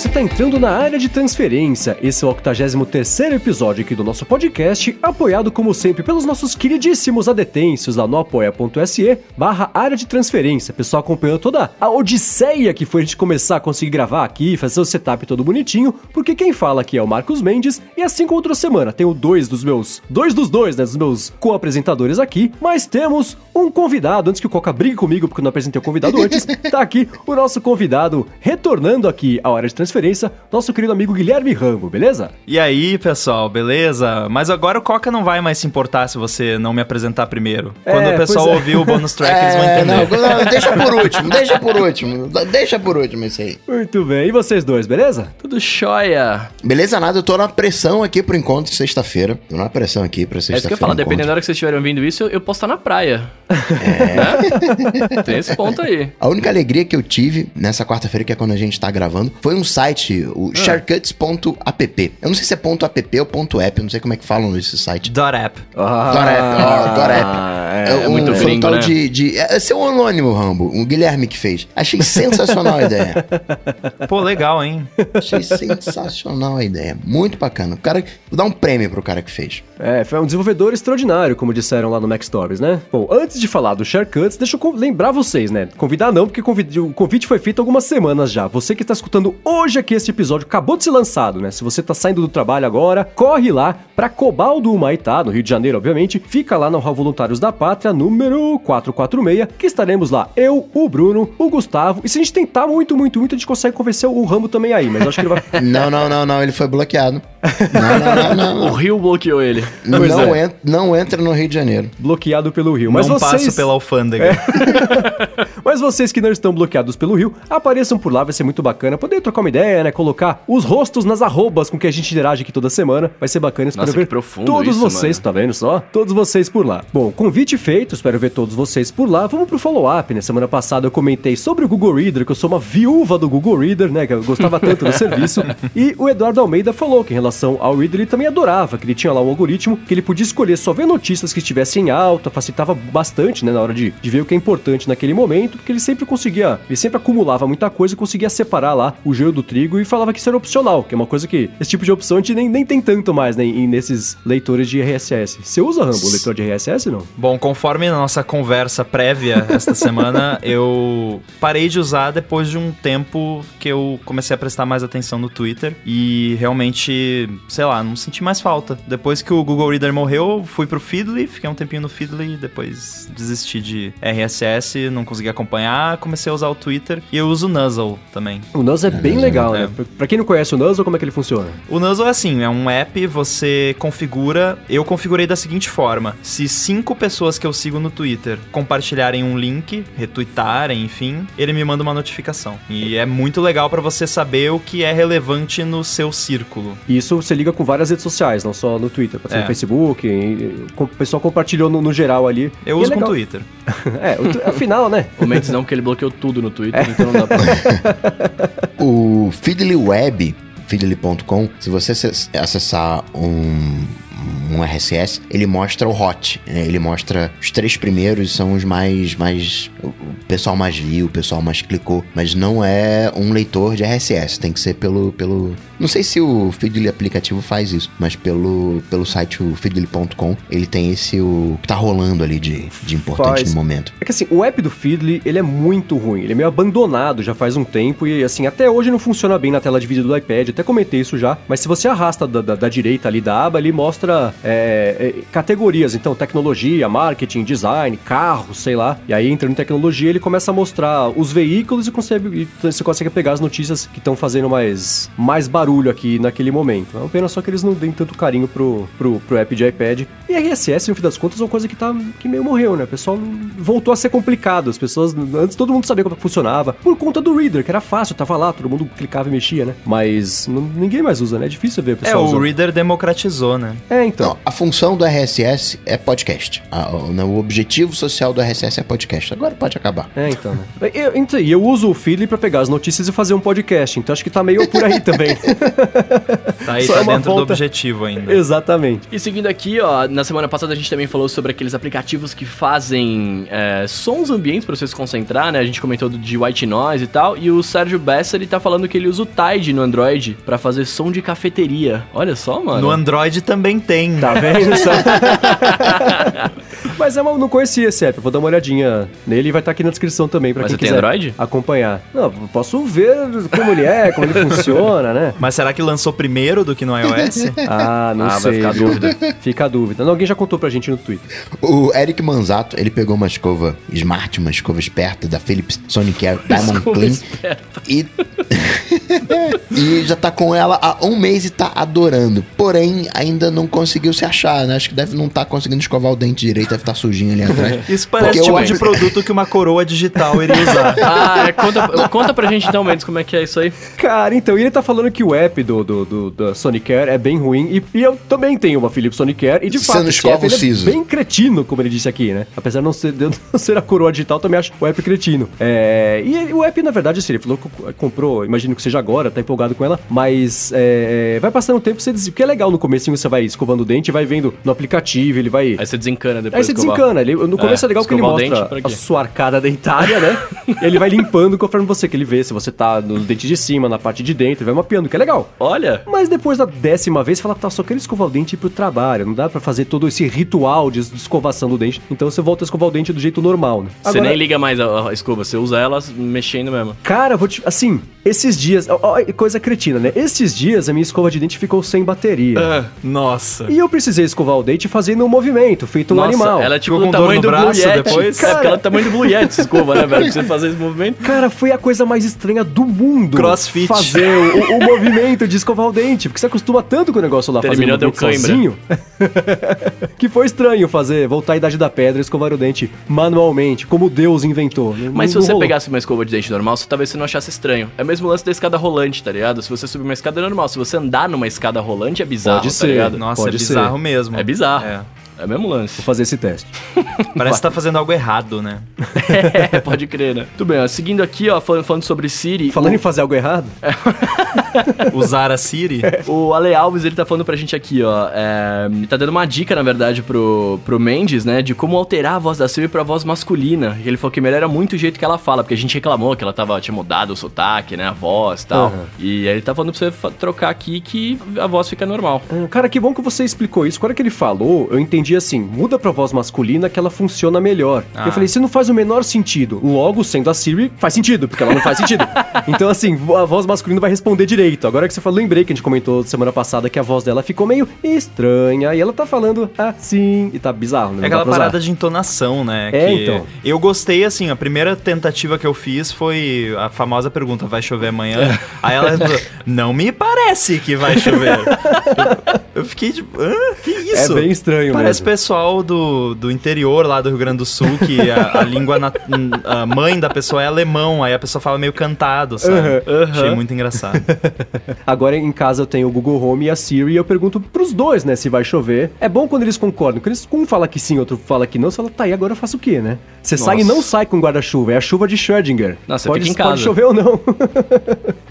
você está entrando na área de transferência. Esse é o 83 episódio aqui do nosso podcast, apoiado como sempre pelos nossos queridíssimos adetêncios lá no apoia.se barra área de transferência. Pessoal acompanhando toda a odisseia que foi a gente começar a conseguir gravar aqui, fazer o setup todo bonitinho, porque quem fala aqui é o Marcos Mendes, e assim como outra semana, tenho dois dos meus, dois dos dois, né, dos meus co-apresentadores aqui, mas temos um convidado, antes que o Coca brigue comigo porque eu não apresentei o convidado antes, tá aqui o nosso convidado retornando aqui à hora de transferência, nosso querido amigo Guilherme Rambo, beleza? E aí, pessoal, beleza? Mas agora o Coca não vai mais se importar se você não me apresentar primeiro. É, Quando o pessoal é. ouvir o bonus track, eles vão É, entender. não, não, deixa por último, deixa por último, deixa por último isso aí. Muito bem, e vocês dois, beleza? Tudo jóia. Beleza, nada, eu tô na pressão aqui pro encontro de sexta-feira. Tô na pressão aqui pra É isso que eu sexta-feira. encontro. dependendo da hora que vocês estiverem ouvindo isso, eu, eu posso estar na praia. É. Tem esse ponto aí. A única alegria que eu tive nessa quarta-feira, que é quando a gente tá gravando, foi um site, o sharecuts.app. Eu não sei se é ponto .app ou ponto .app, eu não sei como é que falam esse site. Dot app. Ah, Dorapp, ó, Dorapp. É, é muito foi um gringo, tal né? de, de... É seu anônimo, Rambo, o Guilherme que fez. Achei sensacional a ideia. Pô, legal, hein? Achei sensacional a ideia. Muito bacana. O cara... Vou dar um prêmio pro cara que fez. É, foi um desenvolvedor extraordinário, como disseram lá no Mac Stories, né? Bom, antes de falar do Sharecuts, deixa eu lembrar vocês, né? Convidar não, porque o convite foi feito há algumas semanas já. Você que está escutando hoje aqui esse episódio, acabou de ser lançado, né? Se você tá saindo do trabalho agora, corre lá pra Cobal do Humaitá, no Rio de Janeiro, obviamente. Fica lá no Hall Voluntários da Pátria, número 446, que estaremos lá. Eu, o Bruno, o Gustavo. E se a gente tentar muito, muito, muito, a gente consegue convencer o Rambo também aí, mas acho que ele vai... Não, não, não, não. Ele foi bloqueado. Não, não, não, não. O. Rio bloqueou ele. Não, é. en- não entra no Rio de Janeiro. bloqueado pelo Rio. Mas não vocês... passo pela alfândega. Mas vocês que não estão bloqueados pelo Rio, apareçam por lá, vai ser muito bacana. Poder trocar uma ideia, né? Colocar os rostos nas arrobas com que a gente interage aqui toda semana. Vai ser bacana, espero Nossa, ver todos isso, vocês, mano. tá vendo só? Todos vocês por lá. Bom, convite feito, espero ver todos vocês por lá. Vamos pro follow-up, né? Semana passada eu comentei sobre o Google Reader, que eu sou uma viúva do Google Reader, né? Que eu gostava tanto do serviço. E o Eduardo Almeida falou que em relação ao Reader ele também adorava, que ele tinha lá um algoritmo que ele podia escolher só ver notícias que estivessem em alta, facilitava bastante, né, na hora de, de ver o que é importante naquele momento, porque ele sempre conseguia, ele sempre acumulava muita coisa e conseguia separar lá o joio do trigo e falava que isso era opcional, que é uma coisa que esse tipo de opção a gente nem, nem tem tanto mais, né, em- nesses leitores de RSS. Você usa, Rambo, o leitor de RSS, não? Bom, conforme a nossa conversa prévia esta semana, eu parei de usar depois de um tempo que eu comecei a prestar mais atenção no Twitter e realmente, sei lá, não senti mais falta. Depois que o Google Reader morreu, fui pro Feedly, fiquei um tempinho no Feedly, depois desisti de RSS, não consegui acompanhar, comecei a usar o Twitter e eu uso o Nuzzle também. O Nuzzle é bem legal, é. né? Pra- Pra quem não conhece o Nuzzle, como é que ele funciona? O Nuzzle é assim, é um app, você configura. Eu configurei da seguinte forma: se cinco pessoas que eu sigo no Twitter compartilharem um link, retweetarem, enfim, ele me manda uma notificação. E é muito legal pra você saber o que é relevante no seu círculo. E isso você liga com várias redes sociais, não só no Twitter, pode ser É. no Facebook, e- e- o pessoal compartilhou no, no geral ali. Eu E é uso com legal. Twitter. É, o afinal, né? O Mendes não, porque ele bloqueou tudo no Twitter, então não dá pra... O Feedly Web, feedly.com, se você acess- acessar um, um RSS, ele mostra o hot. né? Ele mostra os três primeiros, são os mais. mais o pessoal mais viu, o pessoal mais clicou. Mas não é um leitor de RSS, tem que ser pelo. pelo não sei se o Feedly aplicativo faz isso, mas pelo, pelo site o feedly.com, ele tem esse o que tá rolando ali de, de importante Faz. no momento. É que assim, o app do Feedly, ele é muito ruim. Ele é meio abandonado já faz um tempo e assim, até hoje não funciona bem na tela de vídeo do iPad. Até comentei isso já. Mas se você arrasta da, da- da direita ali da aba, ele mostra é, é, categorias. Então, tecnologia, marketing, design, carro, sei lá. E aí, entrando em tecnologia, ele começa a mostrar os veículos e, consegue, e você consegue pegar as notícias que estão fazendo mais, mais barulho aqui naquele momento. É uma pena só que eles não deem tanto carinho pro, pro, pro app de iPad. E RSS, no fim das contas, é uma coisa que tá que meio morreu, né? O pessoal voltou a ser complicado. As pessoas, antes todo mundo sabia como é funcionava, por conta do Reader, que era fácil, tava lá, todo mundo clicava e mexia, né? Mas não- ninguém mais usa, né? É difícil ver o É, pessoal o usando. Reader democratizou, né? É, É, então. Não, a função do RSS é podcast. A- o, objetivo social do RSS é podcast. Agora pode acabar. É, então, né? Eu, então, e eu uso o Feedly pra pegar as notícias e fazer um podcast, então acho que tá meio por aí também. Tá aí, Só tá é uma dentro do volta- objetivo ainda. Exatamente. E seguindo aqui, ó, na semana passada a gente também falou sobre aqueles aplicativos que fazem é, sons ambientes pra você se concentrar, né? A gente comentou do- de white noise e tal. E o Sérgio Bessa, ele tá falando que ele usa o Tide no Android pra fazer som de cafeteria. Olha só, mano. No Android também tem. Tá vendo? Mas é uma, não conhecia esse app, eu vou dar uma olhadinha nele e vai estar aqui na descrição também pra Mas quem você tem quiser Android? acompanhar. Não, eu posso ver como ele é, como ele funciona, né? Mas será que lançou primeiro do que no iOS? Ah, não Ah, vai sei. ficar a dúvida. Fica a dúvida. Não, alguém já contou pra gente no Twitter. O Eric Manzato, ele pegou uma escova smart, uma escova esperta da Philips Sonicare Diamond Escova Clean esperta. e e já tá com ela há um mês e tá adorando. Porém, ainda não conseguiu se achar, né? Acho que deve não estar conseguindo escovar o dente direito, deve estar sujinho ali atrás. Isso parece Porque tipo eu de produto que uma coroa digital iria usar. Ah, é, conta, conta pra gente então, Mendes, como é que é isso aí. Cara, então, e ele tá falando que o app do, do, do, da Sonicare é bem ruim. E, e eu também tenho uma Philips Sonicare. E de Você fato, não esse escova app, o ele é bem cretino, como ele disse aqui, né? Apesar de não ser, de não ser a coroa digital, também acho o app cretino. É, e o app, na verdade, assim, ele falou que comprou, imagino que seja agora, tá empolgado com ela. Mas é, vai passando o tempo, você diz, porque é legal no comecinho, você vai escovando o dente, vai vendo no aplicativo, ele vai... Aí você desencana depois Aí você escovar. desencana. Ele, no começo é, É, legal porque ele mostra dente, a sua arcada dentária, né? ele vai limpando conforme você que ele vê se você tá no dente de cima, na parte de dentro, ele vai mapeando, que é legal. Olha, Mas depois da décima vez, você fala, tá, só quero escovar o dente e ir pro trabalho. Não dá pra fazer todo esse ritual de, escovação do dente. Então você volta a escovar o dente do jeito normal, né? você nem liga mais a, a escova, você usa ela mexendo mesmo. Cara, vou te. Assim, esses dias. ó, ó, coisa cretina, né? Esses dias a minha escova de dente ficou sem bateria. Ah, nossa. E eu precisei escovar o dente fazendo um movimento, feito um Nossa, animal. ela é tipo Ficou do com dor tamanho no do Blue braço Yeti. depois? É, porque ela é do tamanho do Blue Yeti, essa escova, né, velho? Você fazer esse movimento. Cara, foi a coisa mais estranha do mundo. Crossfit. Fazer o, o movimento de escovar o dente. Porque você acostuma tanto com o negócio lá Terminou, fazendo o cãibra. sozinho. que foi estranho fazer, voltar à Idade da Pedra e escovar o dente manualmente, como Deus inventou. Não- Mas se não você rolou. pegasse uma escova de dente normal, você, talvez você não achasse estranho. É o mesmo lance da escada rolante, tá ligado? Se você subir uma escada é normal, se você andar numa escada rolante é bizarro, Pode tá ser. ligado? Nossa, Pode é bizarro ser. mesmo. É bizarro. É. É o mesmo lance. Vou fazer esse teste. Parece que tá fazendo algo errado, né? é, pode crer, né? Tudo bem, ó, seguindo aqui, ó, falando, falando sobre Siri. Falando o, em fazer algo errado, Usar a Siri. o Ale Alves, ele tá falando pra gente aqui, ó. É, ele tá dando uma dica, na verdade, pro, pro Mendes, né? De como alterar a voz da Siri pra voz masculina. E ele falou que melhora muito o jeito que ela fala, porque a gente reclamou que ela tava, tinha mudado o sotaque, né? A voz e tal. Aham. E aí ele tá falando pra você trocar aqui que a voz fica normal. Ah, Cara, que bom que você explicou isso. Quando que ele falou, eu entendi assim: muda pra voz masculina que ela funciona melhor. Ah. Eu falei, isso não faz o menor sentido. Logo, sendo a Siri, faz sentido, porque ela não faz sentido. então, assim, a voz masculina vai responder direito. Agora que você falou, lembrei que a gente comentou semana passada que a voz dela ficou meio estranha. E ela tá falando assim, e tá bizarro, né? É aquela parada de entonação, né? É, que então. Eu gostei, assim, a primeira tentativa que eu fiz foi a famosa pergunta, vai chover amanhã? Aí ela respondeu, não me parece que vai chover. eu, fiquei tipo, hã? Que isso? É bem estranho Parece mesmo. pessoal do, do interior lá do Rio Grande do Sul, que a, a língua, na- a mãe da pessoa é alemão, aí a pessoa fala meio cantado, sabe? Achei muito engraçado. Agora em casa eu tenho o Google Home e a Siri e eu pergunto pros dois, né, se vai chover. É bom quando eles concordam. Quando eles, um fala que sim, outro fala que não, você fala, tá, e agora eu faço o quê, né? Você sai e Nossa. não sai com guarda-chuva, é a chuva de Schrödinger. Não, você pode, fica em Pode casa. chover ou não.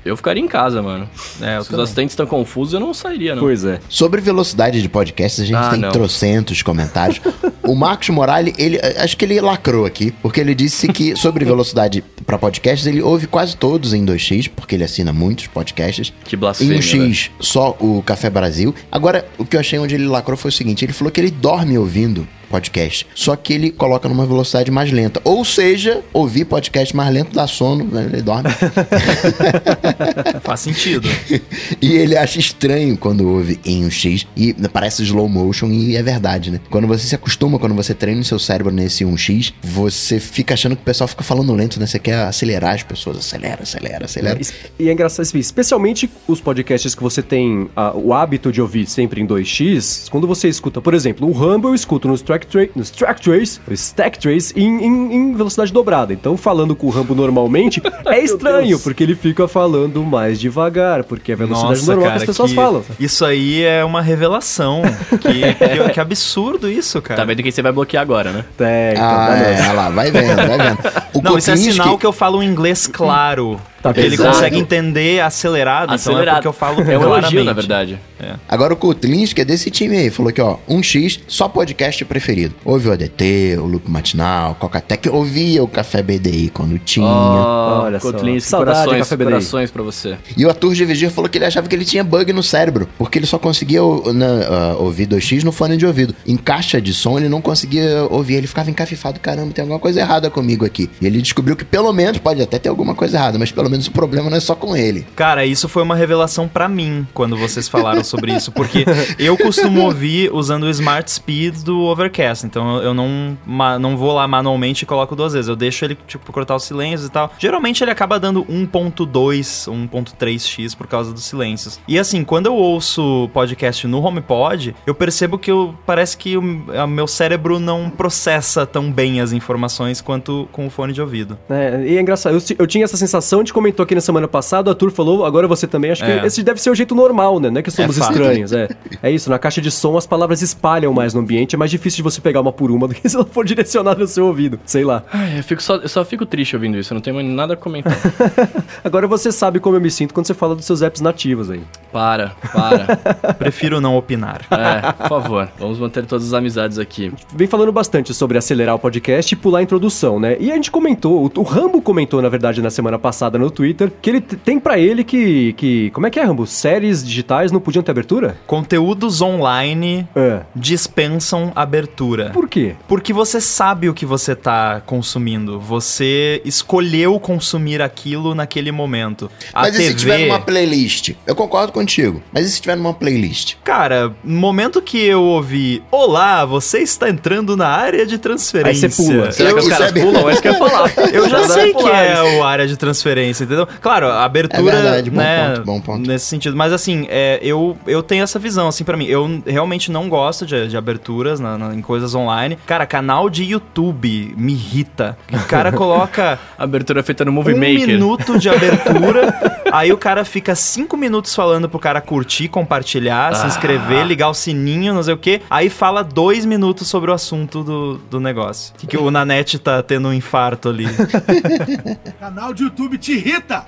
Eu ficaria em casa, mano. É, Se os também. assistentes estão confusos, eu não sairia, não. pois é. Sobre velocidade de podcast, a gente Ah, tem não. trocentos comentários. o Marcos Morales, ele, acho que ele lacrou aqui, porque ele disse que sobre velocidade para podcasts, ele ouve quase todos em 2x, porque ele assina muitos podcasts. Que Em blasfêmia, um X, só o Café Brasil. Agora, o que eu achei onde ele lacrou foi o seguinte: ele falou que ele dorme ouvindo podcast, só que ele coloca numa velocidade mais lenta. Ou seja, ouvir podcast mais lento dá sono, né? ele dorme. Faz sentido. e ele acha estranho quando ouve em um X e parece slow motion e é verdade, né? Quando você se acostuma, quando você treina o seu cérebro nesse 1x, você fica achando que o pessoal fica falando lento, né? Você quer acelerar as pessoas. Acelera, acelera, acelera. E é engraçado, especialmente os podcasts que você tem ah, o hábito de ouvir sempre em 2x, quando você escuta, por exemplo, o Rumble eu escuto nos track, tra nos track trace, no stack trace, em, em, em velocidade dobrada. Então, falando com o Rumble normalmente, é estranho, porque ele fica falando mais devagar, porque é a velocidade Nossa, normal cara, que as pessoas que- falam. Isso aí é uma revelação. Que, que, que absurdo isso, cara. Tá vendo quem você vai bloquear agora, né? É, então, Ah, dá é, lá, vai vendo, vai vendo. O Não, isso é sinal que eu falo um inglês claro. Tá ele pesado. consegue entender acelerado, então é porque eu falo É um elogio, na verdade. Agora o Kotlinski é desse time aí. Falou que, ó, 1x, só podcast preferido. Ouve o ADT, o Loop Matinal, Cocatec. Ouvia o Café BDI quando tinha. Oh, Olha só. Kotlinski, Saudade, corações, Café BDI. corações pra você. E o Arthur de Vigir falou que ele achava que ele tinha bug no cérebro, porque ele só conseguia na- ah, ouvir 2x no fone de ouvido. Em caixa de som ele não conseguia ouvir, ele ficava encafifado, caramba, tem alguma coisa errada comigo aqui. E ele descobriu que pelo menos, pode até ter alguma coisa errada, mas pelo menos o problema não é só com ele. Cara, isso foi uma revelação pra mim quando vocês falaram sobre isso, porque eu costumo ouvir usando o Smart Speed do Overcast, então eu não, ma- não vou lá manualmente e coloco duas vezes, eu deixo ele, tipo, cortar os silêncios e tal. Geralmente ele acaba dando 1.2, 1.3x por causa dos silêncios. E assim, quando eu ouço podcast no HomePod, eu percebo que eu, parece que o meu cérebro não processa tão bem as informações quanto com o fone de ouvido. É, e é engraçado, eu, eu tinha essa sensação, gente comentou aqui na semana passada, o Arthur falou, agora você também, acho que É. esse deve ser o jeito normal, né? Não é que somos É estranhos, é. É isso, na caixa de som as palavras espalham mais no ambiente, é mais difícil de você pegar uma por uma do que se ela for direcionada no seu ouvido, sei lá. Ai, eu, fico só, eu só fico triste ouvindo isso, eu não tenho nada a comentar. Agora você sabe como eu me sinto quando você fala dos seus apps nativos aí. para, para. Prefiro não opinar. É, por favor, vamos manter todas as amizades aqui. Vem falando bastante sobre acelerar o podcast e pular a introdução, né? E a gente comentou, o, o Rambo comentou, na verdade, na semana passada no Twitter, que ele tem pra ele que, que. Como é que é, Rambo? Séries digitais não podiam ter abertura? Conteúdos online É. dispensam abertura. Por quê? Porque você sabe o que você tá consumindo. Você escolheu consumir aquilo naquele momento. A mas e TV, se tiver numa playlist? Eu concordo contigo, mas e se tiver numa playlist? Cara, no momento que eu ouvi Olá, você está entrando na área de transferência. Aí você pula. Será Eu- que os caras é pulam? É isso que eu ia falar. Eu já sei que é o área de transferência, entendeu? Claro, a abertura, É verdade, bom né, ponto, bom ponto. nesse sentido. Mas assim, é, eu, eu tenho essa visão, assim, pra mim. Eu realmente não gosto de, de aberturas na- na- em coisas online. Cara, canal de YouTube me irrita. O cara coloca Abertura feita no Movie um Maker. minuto de abertura, aí o cara fica cinco minutos falando pro cara curtir, compartilhar, se Ah. inscrever, ligar o sininho, não sei o quê. Aí fala dois minutos sobre o assunto do, do negócio. Que, que o Nanete tá tendo um infarto ali. Canal de YouTube te irrita! Rita!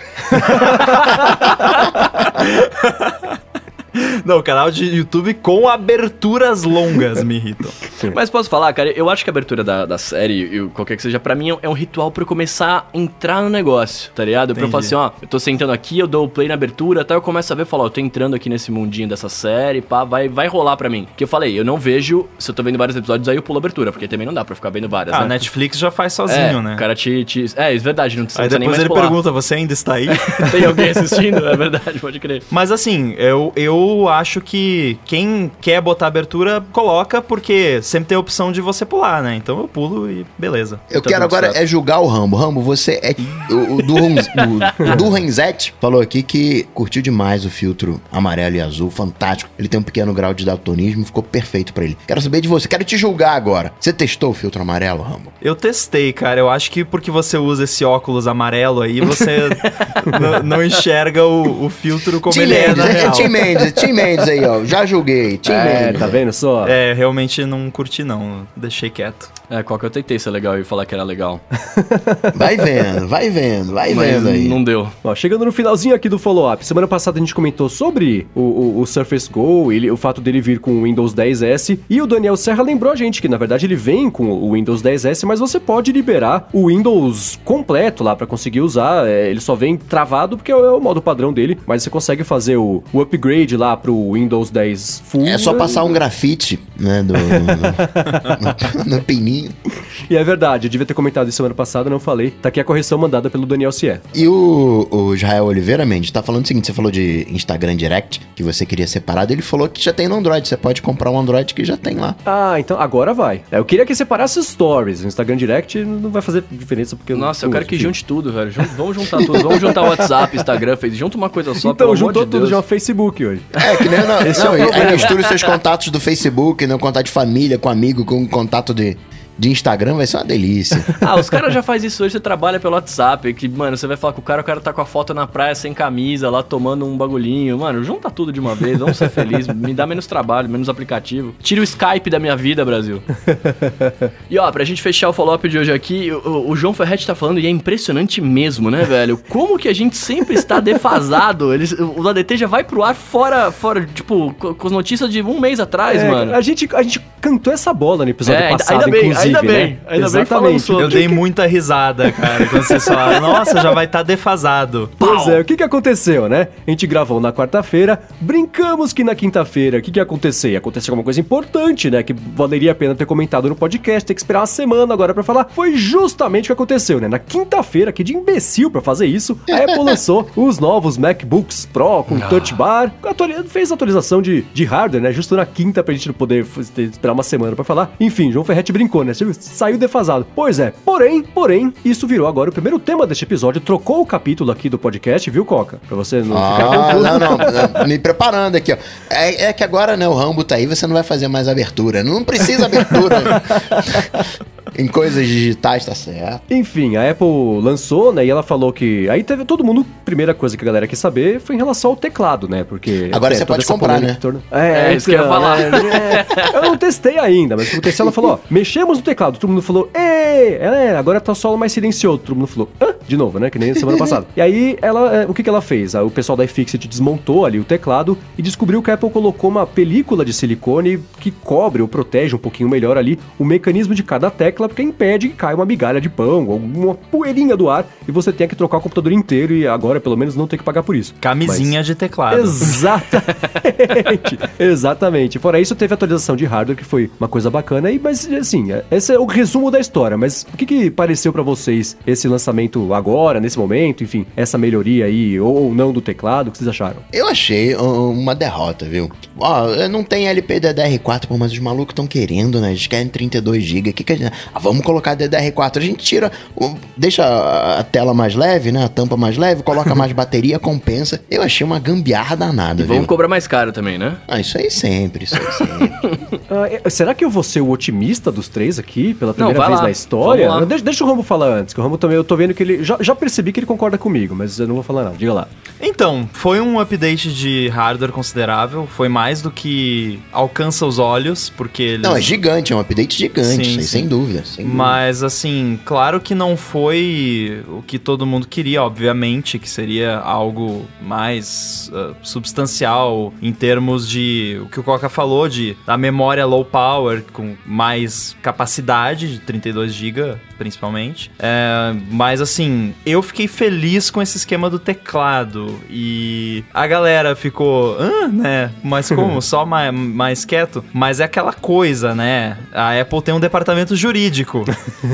Não, canal de YouTube com aberturas longas me irritam. Mas posso falar, cara, eu acho que a abertura da, da série, e qualquer que seja, pra mim é um ritual pra eu começar a entrar no negócio, tá ligado? Pra eu falar Entendi. assim, ó, eu tô sentando aqui, eu dou o play na abertura, até eu começo a ver, falar, ó, eu tô entrando aqui nesse mundinho dessa série, pá, vai, vai rolar pra mim. Que eu falei, eu não vejo, se eu tô vendo vários episódios, aí eu pulo a abertura, porque também não dá pra ficar vendo várias, Ah, a né? Netflix já faz é, sozinho, né? O cara te, te. É, é verdade, não precisa Aí nem depois mais ele pular. pergunta, você ainda está aí? Tem alguém assistindo? É verdade, pode crer. Mas assim, eu, eu acho que quem quer botar abertura, coloca, porque sempre tem a opção de você pular, né? Então eu pulo e beleza. Eu Tá quero agora certo. é julgar o Rambo. Rambo, você é. O, o Durham- o- o Durhanzete falou aqui que curtiu demais o filtro amarelo e azul, fantástico. Ele tem um pequeno grau de daltonismo, ficou perfeito pra ele. Quero saber de você, quero te julgar agora. Você testou o filtro amarelo, Rambo? Eu testei, cara. Eu acho que porque você usa esse óculos amarelo aí, você não enxerga o, o filtro como Tim ele é, Mendes, na é, real. Tim Mendes, Tim Mendes aí, ó. Já julguei. Tim É, Mendes. tá vendo só? É, realmente não curti não. Deixei quieto. É, qual que eu tentei ser legal e falar que era legal. Vai vendo, vai vendo, vai Mas vendo aí. não deu. Ó, chegando no finalzinho aqui do follow-up, semana passada a gente comentou sobre o, o- o Surface Go, ele, o fato dele vir com o Windows 10S, e o Daniel Serra lembrou a gente que na verdade ele vem com o Windows 10S, mas você pode liberar o Windows completo lá pra conseguir usar, é, ele só vem travado porque é o, é o modo padrão dele, mas você consegue fazer o, o upgrade lá pro Windows 10 Full. É só passar um grafite, né, do, no, no- no pininho. E é verdade, eu devia ter comentado isso semana passada, não falei. Tá aqui a correção mandada pelo Daniel Cier. E o, o Israel Oliveira Mendes tá falando o seguinte: você falou de Instagram Direct, que você queria separado. Ele falou que já tem no Android. Você pode comprar um Android que já tem lá. Ah, então agora vai. É, Eu queria que separasse stories. O Instagram Direct não vai fazer diferença porque Nossa, eu não quero que junte tudo, velho. Jun- Vamos juntar tudo. Vamos juntar WhatsApp, Instagram, Facebook. Junta uma coisa só, Então, pelo amor juntou de tudo Deus. já o Facebook hoje. É, que nem. Não, Esse não, é o aí mistura os seus contatos do Facebook, né? Contato de família, com amigo, com contato de, de Instagram, vai ser uma delícia. Ah, os caras já fazem isso hoje, você trabalha pelo WhatsApp, que, mano, você vai falar com o cara, o cara tá com a foto na praia sem camisa, lá tomando um bagulhinho. Mano, junta tudo de uma vez, vamos ser felizes, me dá menos trabalho, menos aplicativo. Tira o Skype da minha vida, Brasil. E ó, pra gente fechar o follow-up de hoje aqui, o, o João Ferretti tá falando, e é impressionante mesmo, né, velho? Como que a gente sempre está defasado. Eles, o ADT já vai pro ar fora, fora tipo, co- com as notícias de um mês atrás, É, mano. A gente, a gente cantou essa bola no episódio É, ainda- passado, ainda bem, inclusive, ainda bem, né? ainda bem que Exatamente. Eu dei muita risada, cara, quando vocês falaram, nossa, já vai estar defasado. Pois é, o que que aconteceu, né? A gente gravou na quarta-feira, brincamos que na quinta-feira, o que que ia acontecer? Ia acontecer alguma coisa importante, né? Que valeria a pena ter comentado no podcast, ter que esperar uma semana agora pra falar. Foi justamente o que aconteceu, né? Na quinta-feira, que de imbecil pra fazer isso, a Apple lançou os novos MacBooks Pro com Touch Bar, fez atualização de, de hardware, né? Justo na quinta pra gente não poder esperar uma semana pra falar. Enfim, João Ferretti brincou, né? Viu? Saiu defasado. Pois é, porém, porém, isso virou agora o primeiro tema deste episódio, trocou o capítulo aqui do podcast, viu, Coca? Pra você não ficar Ah, confuso. não, não, não, me preparando aqui, ó. É, é que agora, né, o Rambo tá aí, você não vai fazer mais abertura. Não precisa abertura. em coisas digitais, tá certo. Enfim, a Apple lançou, né? E ela falou que. Aí teve todo mundo. Primeira coisa que a galera quis saber foi em relação ao teclado, né? Porque. Agora é, você pode comprar, né? em torno- É, isso que eu ia falar. é, é. eu não testei ainda, mas o que aconteceu? Ela falou: ó, mexemos no teclado. Todo mundo falou: Ê! É, agora tá só mais silencioso. Todo mundo falou: Hã? De novo, né? Que nem semana passada. E aí, ela, é, o que, que ela fez? O pessoal da iFixit desmontou ali o teclado e descobriu que a Apple colocou uma película de silicone que cobre ou protege um pouquinho melhor ali o mecanismo de cada tecla, porque impede que caia uma migalha de pão ou uma poeirinha do ar e você tenha que trocar o computador inteiro e agora, pelo menos, não ter que pagar por isso. Camisinha de teclado. Exatamente. Exatamente. Fora isso, teve atualização de hardware, que foi uma coisa bacana. E, mas, assim, esse é o resumo da história. Mas o que, que pareceu pra vocês esse lançamento agora, nesse momento? Enfim, essa melhoria aí, ou, não do teclado? O que vocês acharam? Eu achei uma derrota, viu? Ó, não tem LPDDR4, pô, mas os malucos estão querendo, né? Eles querem 32GB. Que que a gente... Ah, vamos colocar DDR4. A gente tira, deixa a tela mais leve, né? A tampa mais leve, coloca mais bateria, compensa. Eu achei uma gambiarra danada, Vamos viu? cobrar mais caro também, né? Ah, isso aí sempre, isso aí sempre. É- será que eu vou ser o otimista dos três aqui, pela primeira vai vez lá. na história? Deixa, deixa o Rambo falar antes, que o Rambo também, eu tô vendo que ele. Já, já percebi que ele concorda comigo, mas eu não vou falar nada. Diga lá. Então, foi um update de hardware considerável, foi mais do que alcança os olhos, porque eles... Não, é gigante, é um update gigante, Sim, aí, sim. sem dúvida. Sem dúvida. Mas assim, claro que não foi o que todo mundo queria, obviamente, que seria algo mais ah, substancial em termos de o que o Coca falou de a memória low power com mais capacidade de 32 GB, principalmente. É, mas assim, eu fiquei feliz com esse esquema do teclado e a galera ficou, Hã, né? Mas como? Só mais, mais quieto? Mas é aquela coisa, né? A Apple tem um departamento jurídico.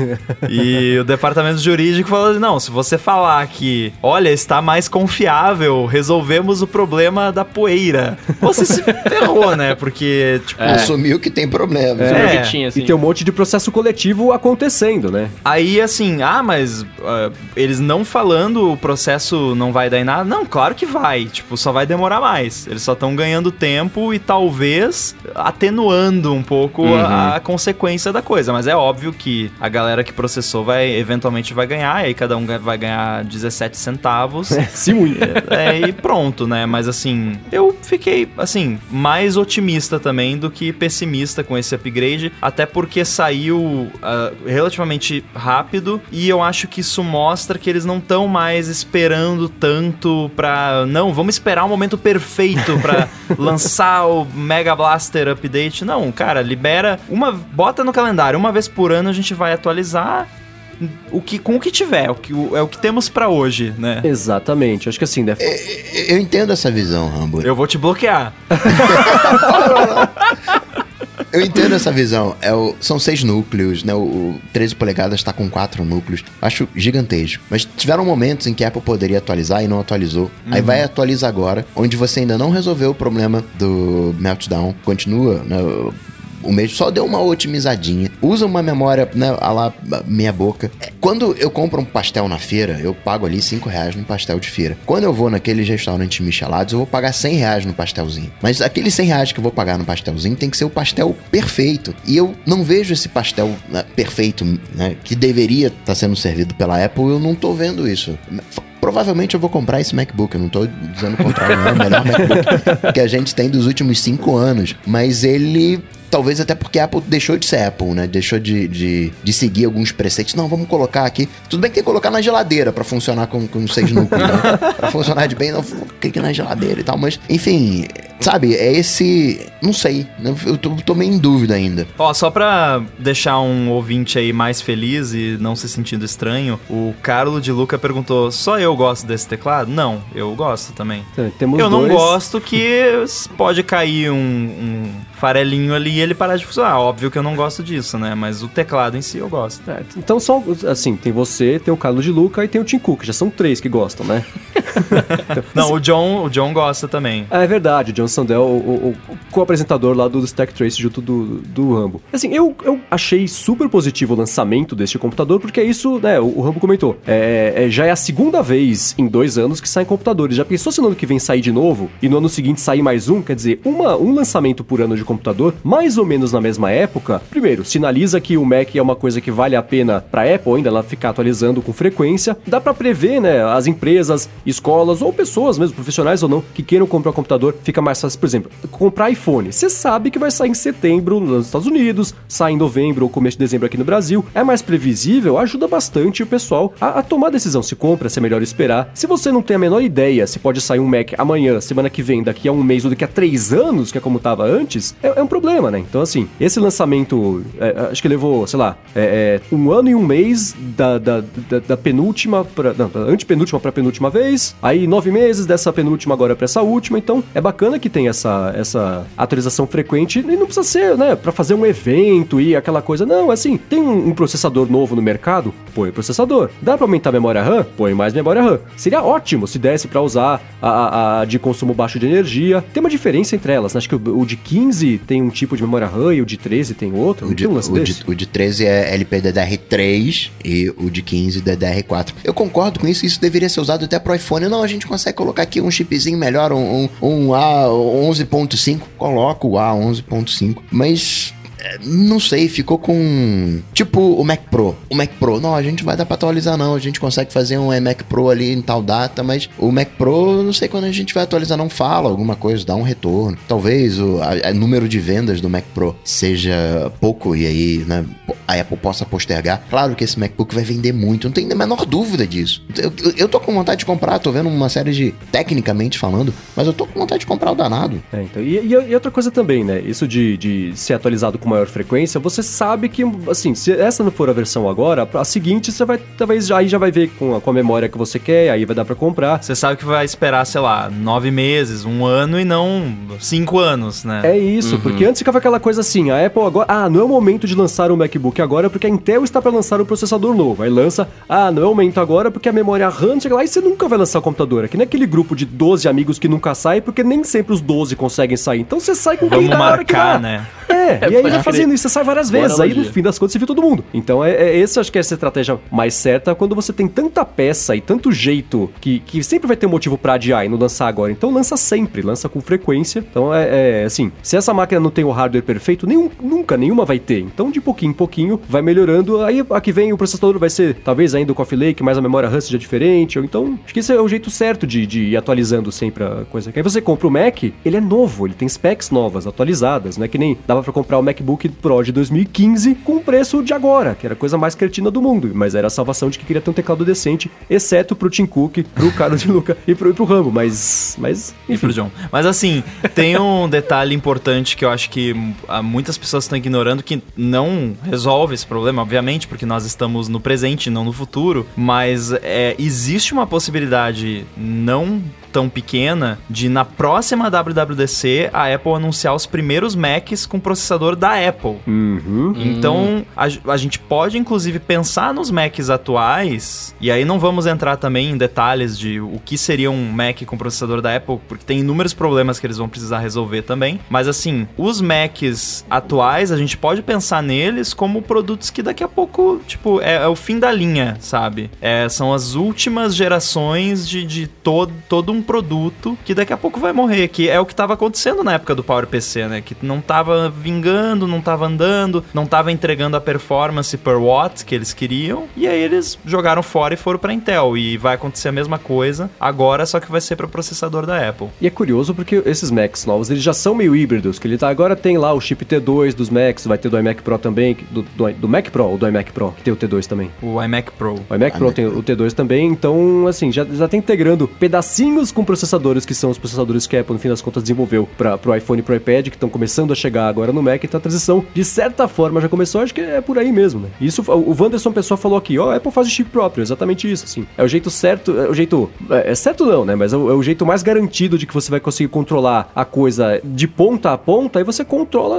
e o departamento jurídico falou: não, se você falar que, olha, está mais confiável, resolvemos o problema da poeira. Você se ferrou, né? Porque, tipo. Assumiu que tem problema. É. Tinha, assim. E tem um monte de processo coletivo acontecendo, né? Aí, assim, ah, mas ah, eles não falando o processo não vai dar em nada? Não, claro que vai. Tipo, só vai demorar mais. Eles só estão ganhando tempo e talvez atenuando um pouco a, a consequência da coisa. Mas é óbvio que a galera que processou vai, eventualmente vai ganhar, e aí cada um vai ganhar 17 centavos. Se muito. É, e pronto, né? Mas assim, eu fiquei, assim, mais otimista também do que pessimista com esse upgrade, até porque saiu ah, relativamente rápido e eu acho que isso mostra que eles não estão mais esperando tanto pra. Não, vamos esperar o momento perfeito pra lançar o Mega Blaster Update. Não, cara, libera uma. Bota no calendário, uma vez por ano a gente vai atualizar. O que, com o que tiver, o que, o- é o que temos pra hoje, né? Exatamente. Acho que assim, né? Eu entendo essa visão, Rambo. Eu vou te bloquear. Eu entendo essa visão. É o, são seis núcleos, né? O, o 13 polegadas está com quatro núcleos. Acho gigantesco. Mas tiveram momentos em que a Apple poderia atualizar e não atualizou. Aí vai atualizar agora, onde você ainda não resolveu o problema do meltdown. Continua, né? O mesmo só deu uma otimizadinha. Usa uma memória, né, a lá, meia boca. Quando eu compro um pastel na feira, eu pago ali 5 reais num pastel de feira. Quando eu vou naqueles restaurantes michelados, eu vou pagar 100 reais no pastelzinho. Mas aqueles 100 reais que eu vou pagar no pastelzinho tem que ser o pastel perfeito. E eu não vejo esse pastel né, perfeito, né, que deveria estar sendo servido pela Apple, eu não tô vendo isso. Provavelmente eu vou comprar esse MacBook, eu não tô dizendo o contrário, não é o melhor MacBook que a gente tem dos últimos cinco anos. Mas ele Talvez até porque a Apple deixou de ser Apple, né? Deixou de, de, de seguir alguns preceitos. Não, vamos colocar aqui. Tudo bem que tem que colocar na geladeira pra funcionar com, com seis núcleos, né? Pra funcionar de bem, não clique na geladeira e tal. Mas, enfim, sabe? É esse. Não sei. Eu tô, tô meio em dúvida ainda. Ó, só pra deixar um ouvinte aí mais feliz e não se sentindo estranho, o Carlo de Luca perguntou: só eu gosto desse teclado? Não, eu gosto também. Temos eu não dois. gosto que pode cair um, um farelinho ali e ele parar de funcionar. Óbvio que eu não gosto disso, né? Mas o teclado em si eu gosto. É, então só, assim, tem você, tem o Carlos de Luca e tem o Tim Cook, já são três que gostam, né? Não, o John, o John gosta também. É verdade, o John Sandel, o, o- o co-apresentador lá do Stack Trace junto do, do Rambo. Assim, eu, eu achei super positivo o lançamento deste computador, porque é isso, né, o, o Rambo comentou. É, é- já é a segunda vez em dois anos que saem computadores. Já pensou se no ano que vem sair de novo e no ano seguinte sair mais um? Quer dizer, uma, um lançamento por ano de computador, mais ou menos na mesma época. Primeiro, sinaliza que o Mac é uma coisa que vale a pena pra Apple ainda ela ficar atualizando com frequência. Dá pra prever, né, as empresas, escolas ou pessoas mesmo, profissionais ou não, que queiram comprar um computador, fica mais fácil. Por exemplo, comprar iPhone. Você sabe que vai sair em setembro nos Estados Unidos, sai em novembro ou começo de dezembro aqui no Brasil. É mais previsível, ajuda bastante o pessoal a, a tomar a decisão se compra, se é melhor esperar. Se você não tem a menor ideia se pode sair um Mac amanhã, semana que vem, daqui a um mês ou daqui a três anos, que é como tava antes, é, é um problema, né? Então, assim, esse lançamento, é, acho que levou, sei lá, é, é, um ano e um mês da, da, da, da penúltima pra. Não, da antepenúltima pra penúltima vez, aí nove meses dessa penúltima agora pra essa última. Então, é bacana que tem essa, essa atualização frequente e não precisa ser, né, pra fazer um evento e aquela coisa. Não, assim, tem um, um processador novo no mercado? Põe processador. Dá pra aumentar a memória RAM? Põe mais memória RAM. Seria ótimo se desse pra usar a, a- a de consumo baixo de energia. Tem uma diferença entre elas, né? Acho que o, o de 15 tem um tipo de memória RAM e o de 13 tem outro. O de, tem um o, de, o de 13 é LPDDR3 e o de 15 DDR4. Eu concordo com isso, isso deveria ser usado até pro iPhone. Não, a gente consegue colocar aqui um chipzinho melhor, um, um, um A11.5. Coloca o A11.5. Mas não sei, ficou com. Tipo o Mac Pro. O Mac Pro, não, a gente vai dar pra atualizar, não. A gente consegue fazer um Mac Pro ali em tal data, mas o Mac Pro, não sei quando a gente vai atualizar, não fala alguma coisa, dá um retorno. Talvez o a- a número de vendas do Mac Pro seja pouco e aí, né, a Apple possa postergar. Claro que esse MacBook vai vender muito, não tenho a menor dúvida disso. Eu, eu, tô com vontade de comprar, tô vendo uma série de. tecnicamente falando, mas eu tô com vontade de comprar o danado. É, então, e, e- e outra coisa também, né? Isso de, de ser atualizado com maior frequência, você sabe que, assim, se essa não for a versão agora, a seguinte você vai, talvez já, aí já vai ver com a, com a memória que você quer, aí vai dar pra comprar. Você sabe que vai esperar, sei lá, nove meses, um ano e não cinco anos, né? É isso, porque antes ficava aquela coisa assim, a Apple agora, ah, não é o momento de lançar o MacBook agora porque a Intel está para lançar o processador novo. Aí lança, ah, não é o momento agora porque a memória RAM, chega lá e você nunca vai lançar o computador. Aqui naquele grupo de 12 amigos que nunca sai, porque nem sempre os 12 conseguem sair. Então você sai com quem Vamos da hora que marcar, dá. né? É, e aí vai fazendo isso, você sai várias Boa vezes. Aí no fim das contas você viu todo mundo. Então é, é esse, acho que é essa estratégia mais certa quando você tem tanta peça e tanto jeito que, que sempre vai ter um motivo pra adiar e não lançar agora. Então lança sempre, lança com frequência. Então é, é, assim, se essa máquina não tem o hardware perfeito, nenhum, nunca nenhuma vai ter. Então de pouquinho em pouquinho vai melhorando. Aí aqui vem o processador vai ser talvez ainda o Coffee Lake, mas a memória RAM seja diferente. Ou então acho que esse é o jeito certo de, de ir atualizando sempre a coisa. Que aí você compra o Mac, ele é novo, ele tem specs novas, atualizadas. Não é que nem dava pra comprar o MacBook Pro de 2015 com o preço de agora, que era a coisa mais cretina do mundo. Mas era a salvação de que queria ter um teclado decente, exceto pro Tim Cook, pro Carlos de Luca e pro, e pro Rambo. Mas, mas E pro John. Mas assim, tem um detalhe importante que eu acho que ah, muitas pessoas estão ignorando que não resolve esse problema, obviamente, porque nós estamos no presente, não no futuro. Mas é, existe uma possibilidade não tão pequena de na próxima WWDC a Apple anunciar os primeiros Macs com processador da Apple. Uhum. Então, a, a gente pode inclusive pensar nos Macs atuais, e aí não vamos entrar também em detalhes de o que seria um Mac com processador da Apple, porque tem inúmeros problemas que eles vão precisar resolver também. Mas assim, os Macs atuais, a gente pode pensar neles como produtos que daqui a pouco, tipo, é, é o fim da linha, sabe? É, são as últimas gerações de, de todo, todo um produto que daqui a pouco vai morrer, que é o que estava acontecendo na época do PowerPC, né? Que não tava vingando, não tava andando, não tava entregando a performance per watt que eles queriam, e aí eles jogaram fora e foram para Intel, e vai acontecer a mesma coisa agora, só que vai ser para processador da Apple. E é curioso porque esses Macs novos, eles já são meio híbridos, que ele tá agora tem lá o chip T2 dos Macs, vai ter do iMac Pro também, do, do, do Mac Pro ou do iMac Pro, que tem o T2 também. O iMac Pro. O iMac Pro tem o T2 também, então, assim, já, já tá integrando pedacinhos com processadores que são os processadores que a Apple, no fim das contas, desenvolveu para pro iPhone e pro iPad, que estão começando a chegar agora no Mac, então a transição, de certa forma, já começou, acho que é por aí mesmo, né? Isso, o Wanderson Pessoa falou aqui, ó, a Apple faz o chip próprio, exatamente isso, assim. É o jeito certo, é o jeito, é, é certo não, né? Mas é o, é o jeito mais garantido de que você vai conseguir controlar a coisa de ponta a ponta, e você controla,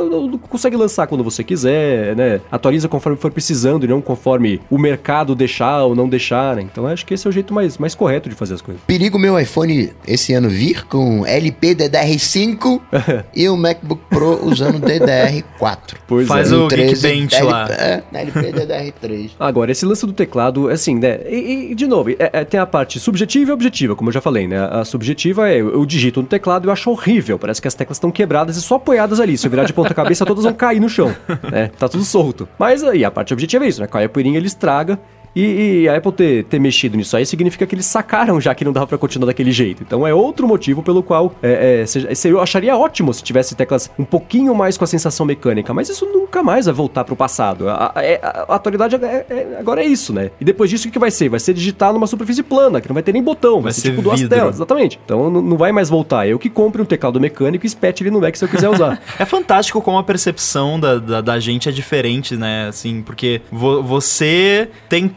consegue lançar quando você quiser, né? Atualiza conforme for precisando e não conforme o mercado deixar ou não deixar, né? Então acho que esse é o jeito mais, mais correto de fazer as coisas. Perigo meu iPhone esse ano vir com LP DDR5 e o MacBook Pro usando DDR4. Pois Faz é. o Geekbench lá. É, LP DDR3. Agora, esse lance do teclado, assim, né? E, e de novo, é, é, tem a parte subjetiva e objetiva, como eu já falei, né? A subjetiva é eu, eu digito no teclado e eu acho horrível. Parece que as teclas estão quebradas e só apoiadas ali. Se eu virar de ponta cabeça, todas vão cair no chão. Né? Tá tudo solto. Mas aí a parte objetiva é isso, né? Cai a poeirinha, ele estraga. E, e, a Apple ter, ter mexido nisso aí significa que eles sacaram já que não dava para continuar daquele jeito. Então é outro motivo pelo qual é, é, eu acharia ótimo se tivesse teclas um pouquinho mais com a sensação mecânica, mas isso nunca mais vai voltar pro passado. A, a, é, a, a atualidade é, é, agora é isso, né? E depois disso o que vai ser? Vai ser digitar numa superfície plana, que não vai ter nem botão, vai, vai ser, ser, tipo duas telas, exatamente. Então não, não, vai mais voltar. Eu que compre um teclado mecânico e espete ele no Mac se eu quiser usar. é fantástico como a percepção da, da, da, gente é diferente, né? Assim, porque vo, você tem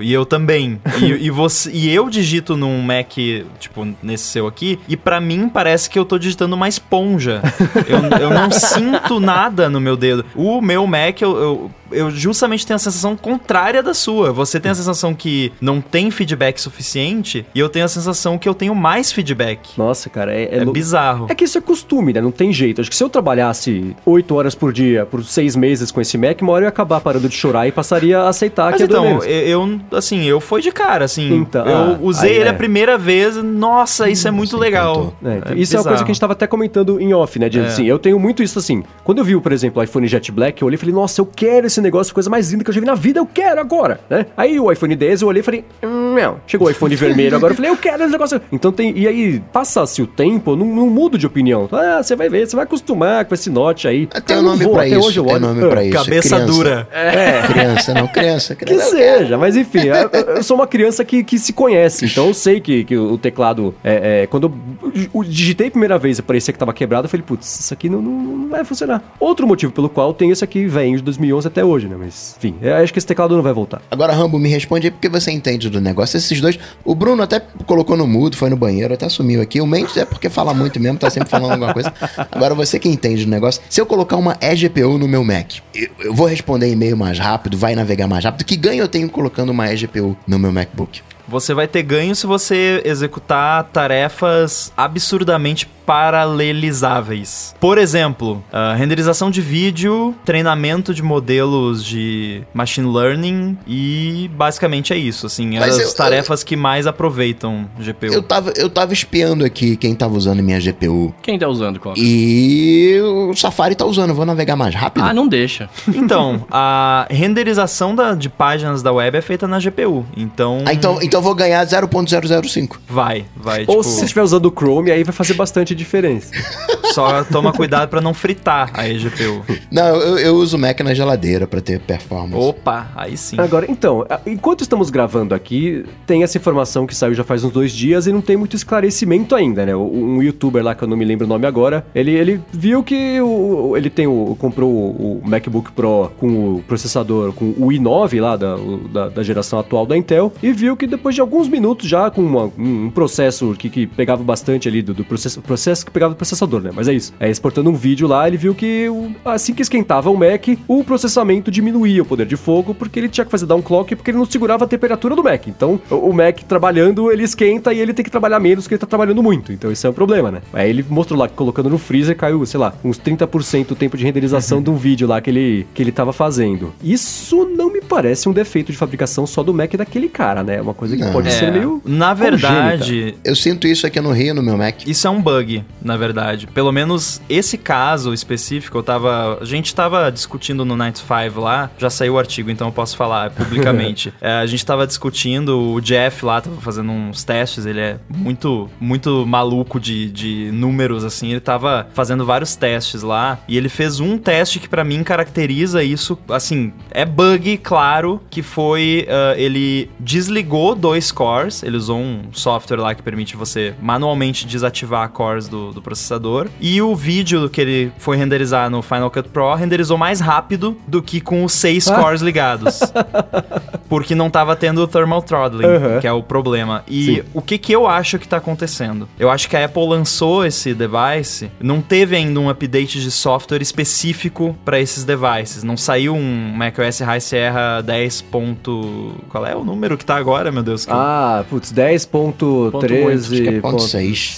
e eu também. E, e, você, e eu digito num Mac, tipo, nesse seu aqui, e para mim parece que eu tô digitando uma esponja. eu, eu não sinto nada no meu dedo. O meu Mac, eu, eu eu justamente tenho a sensação contrária da sua. Você tem a sensação que não tem feedback suficiente e eu tenho a sensação que eu tenho mais feedback. Nossa, cara, é, é, é bizarro. É que isso é costume, né? Não tem jeito. Acho que se eu trabalhasse 8 horas por dia por 6 meses com esse Mac, uma hora eu ia acabar parando de chorar e passaria a aceitar Mas que então, é eu, assim, eu fui de cara, assim. Então, eu ah, usei ele é. a primeira vez, nossa, isso é hum, muito legal. É, então, isso bizarro. é uma coisa que a gente tava até comentando em off, né? De, é. assim, eu tenho muito isso assim. Quando eu vi, por exemplo, o iPhone Jet Black, eu olhei e falei, nossa, eu quero esse negócio, coisa mais linda que eu já vi na vida, eu quero agora, né? Aí o iPhone 10 eu olhei e falei, hum, não. Chegou o iPhone vermelho agora, eu falei, eu quero esse negócio. Então tem. E aí, passa-se o tempo, não, não mudo de opinião. Ah, você vai ver, você vai acostumar com esse note aí. Tem um nome vou, pra isso. Hoje eu olho, tem nome pra isso. Cabeça criança. dura. É. Criança, não, criança. criança. Que seja, mas enfim, eu, eu, sou uma criança que, que se conhece, então eu sei que, que o teclado. É, é, quando eu digitei a primeira vez e parecia que tava quebrado, eu falei, putz, isso aqui não, não, não vai funcionar. Outro motivo pelo qual tem esse aqui vem de 2011 até hoje, né? Mas, enfim, acho que esse teclado não vai voltar. Agora, Rambo, me responde aí porque você entende do negócio. Esses dois. O Bruno até colocou no mudo, foi no banheiro, até sumiu aqui. O Mendes é porque fala muito mesmo, tá sempre falando alguma coisa. Agora, você que entende do negócio. Se eu colocar uma eGPU no meu Mac, eu, eu vou responder e-mail mais rápido, vai navegar mais rápido. Que ganho eu tenho colocando uma eGPU no meu MacBook? Você vai ter ganho se você executar tarefas absurdamente paralelizáveis. Por exemplo, uh, renderização de vídeo, treinamento de modelos de machine learning e basicamente é isso, assim, Mas as eu, tarefas eu, que mais aproveitam GPU. Eu tava, eu tava espiando aqui quem tava usando minha GPU. Quem tá usando, qual? E o Safari tá usando, vou navegar mais rápido. Ah, não deixa. Então, a renderização da, de páginas da web é feita na GPU, então... Ah, então, então eu vou ganhar 0.005. Vai, vai. Ou tipo... se você estiver usando o Chrome, aí vai fazer bastante bastante diferença. Só toma cuidado pra não fritar a eGPU. Não, eu, eu uso o Mac na geladeira pra ter performance. Opa, aí sim. Agora, então, enquanto estamos gravando aqui, tem essa informação que saiu já faz uns dois dias e não tem muito esclarecimento ainda, né? Um youtuber lá, que eu não me lembro o nome agora, ele, ele viu que o, ele tem o, comprou o, MacBook Pro com o processador, com o i9 lá da, da, da geração atual da Intel, e viu que depois de alguns minutos já com uma- um processo que, que pegava bastante ali do, do processo, processo que pegava do processador, né? Mas é isso. É, exportando um vídeo lá, ele viu que assim que esquentava o Mac, o processamento diminuía o poder de fogo, porque ele tinha que fazer downclock, porque ele não segurava a temperatura do Mac. Então, o Mac trabalhando, ele esquenta e ele tem que trabalhar menos porque ele tá trabalhando muito. Então, isso é um problema, né? Aí ele mostrou lá que colocando no freezer caiu, sei lá, uns 30% o tempo de renderização de um vídeo lá que ele, que ele tava fazendo. Isso não me parece um defeito de fabricação só do Mac daquele cara, né? É uma coisa que Não. pode É, ser meio. na verdade, Eu sinto isso aqui no Rio, no meu Mac. Isso é um bug, na verdade. Pelo menos esse caso específico, eu tava. A gente tava discutindo no Night 5 lá, já saiu o artigo, então eu posso falar publicamente. É, a gente tava discutindo, o Jeff lá tava fazendo uns testes, ele é muito, muito maluco de, de números, assim. Ele tava fazendo vários testes lá, e ele fez um teste que pra mim caracteriza isso, assim, é bug, claro, que foi. ah, ele desligou dois cores, ele usou um software lá que permite você manualmente desativar cores do, do processador. E o vídeo que ele foi renderizar no Final Cut Pro renderizou mais rápido do que com os seis cores ligados. Porque não tava tendo o thermal throttling, que é o problema. E Sim. o que que eu acho que tá acontecendo? Eu acho que a Apple lançou esse device, não teve ainda um update de software específico para esses devices. Não saiu um macOS High Sierra 10. ponto- Qual é o número que tá agora, meu Deus? Que Ah, putz, 10.13. Acho que é ponto seis.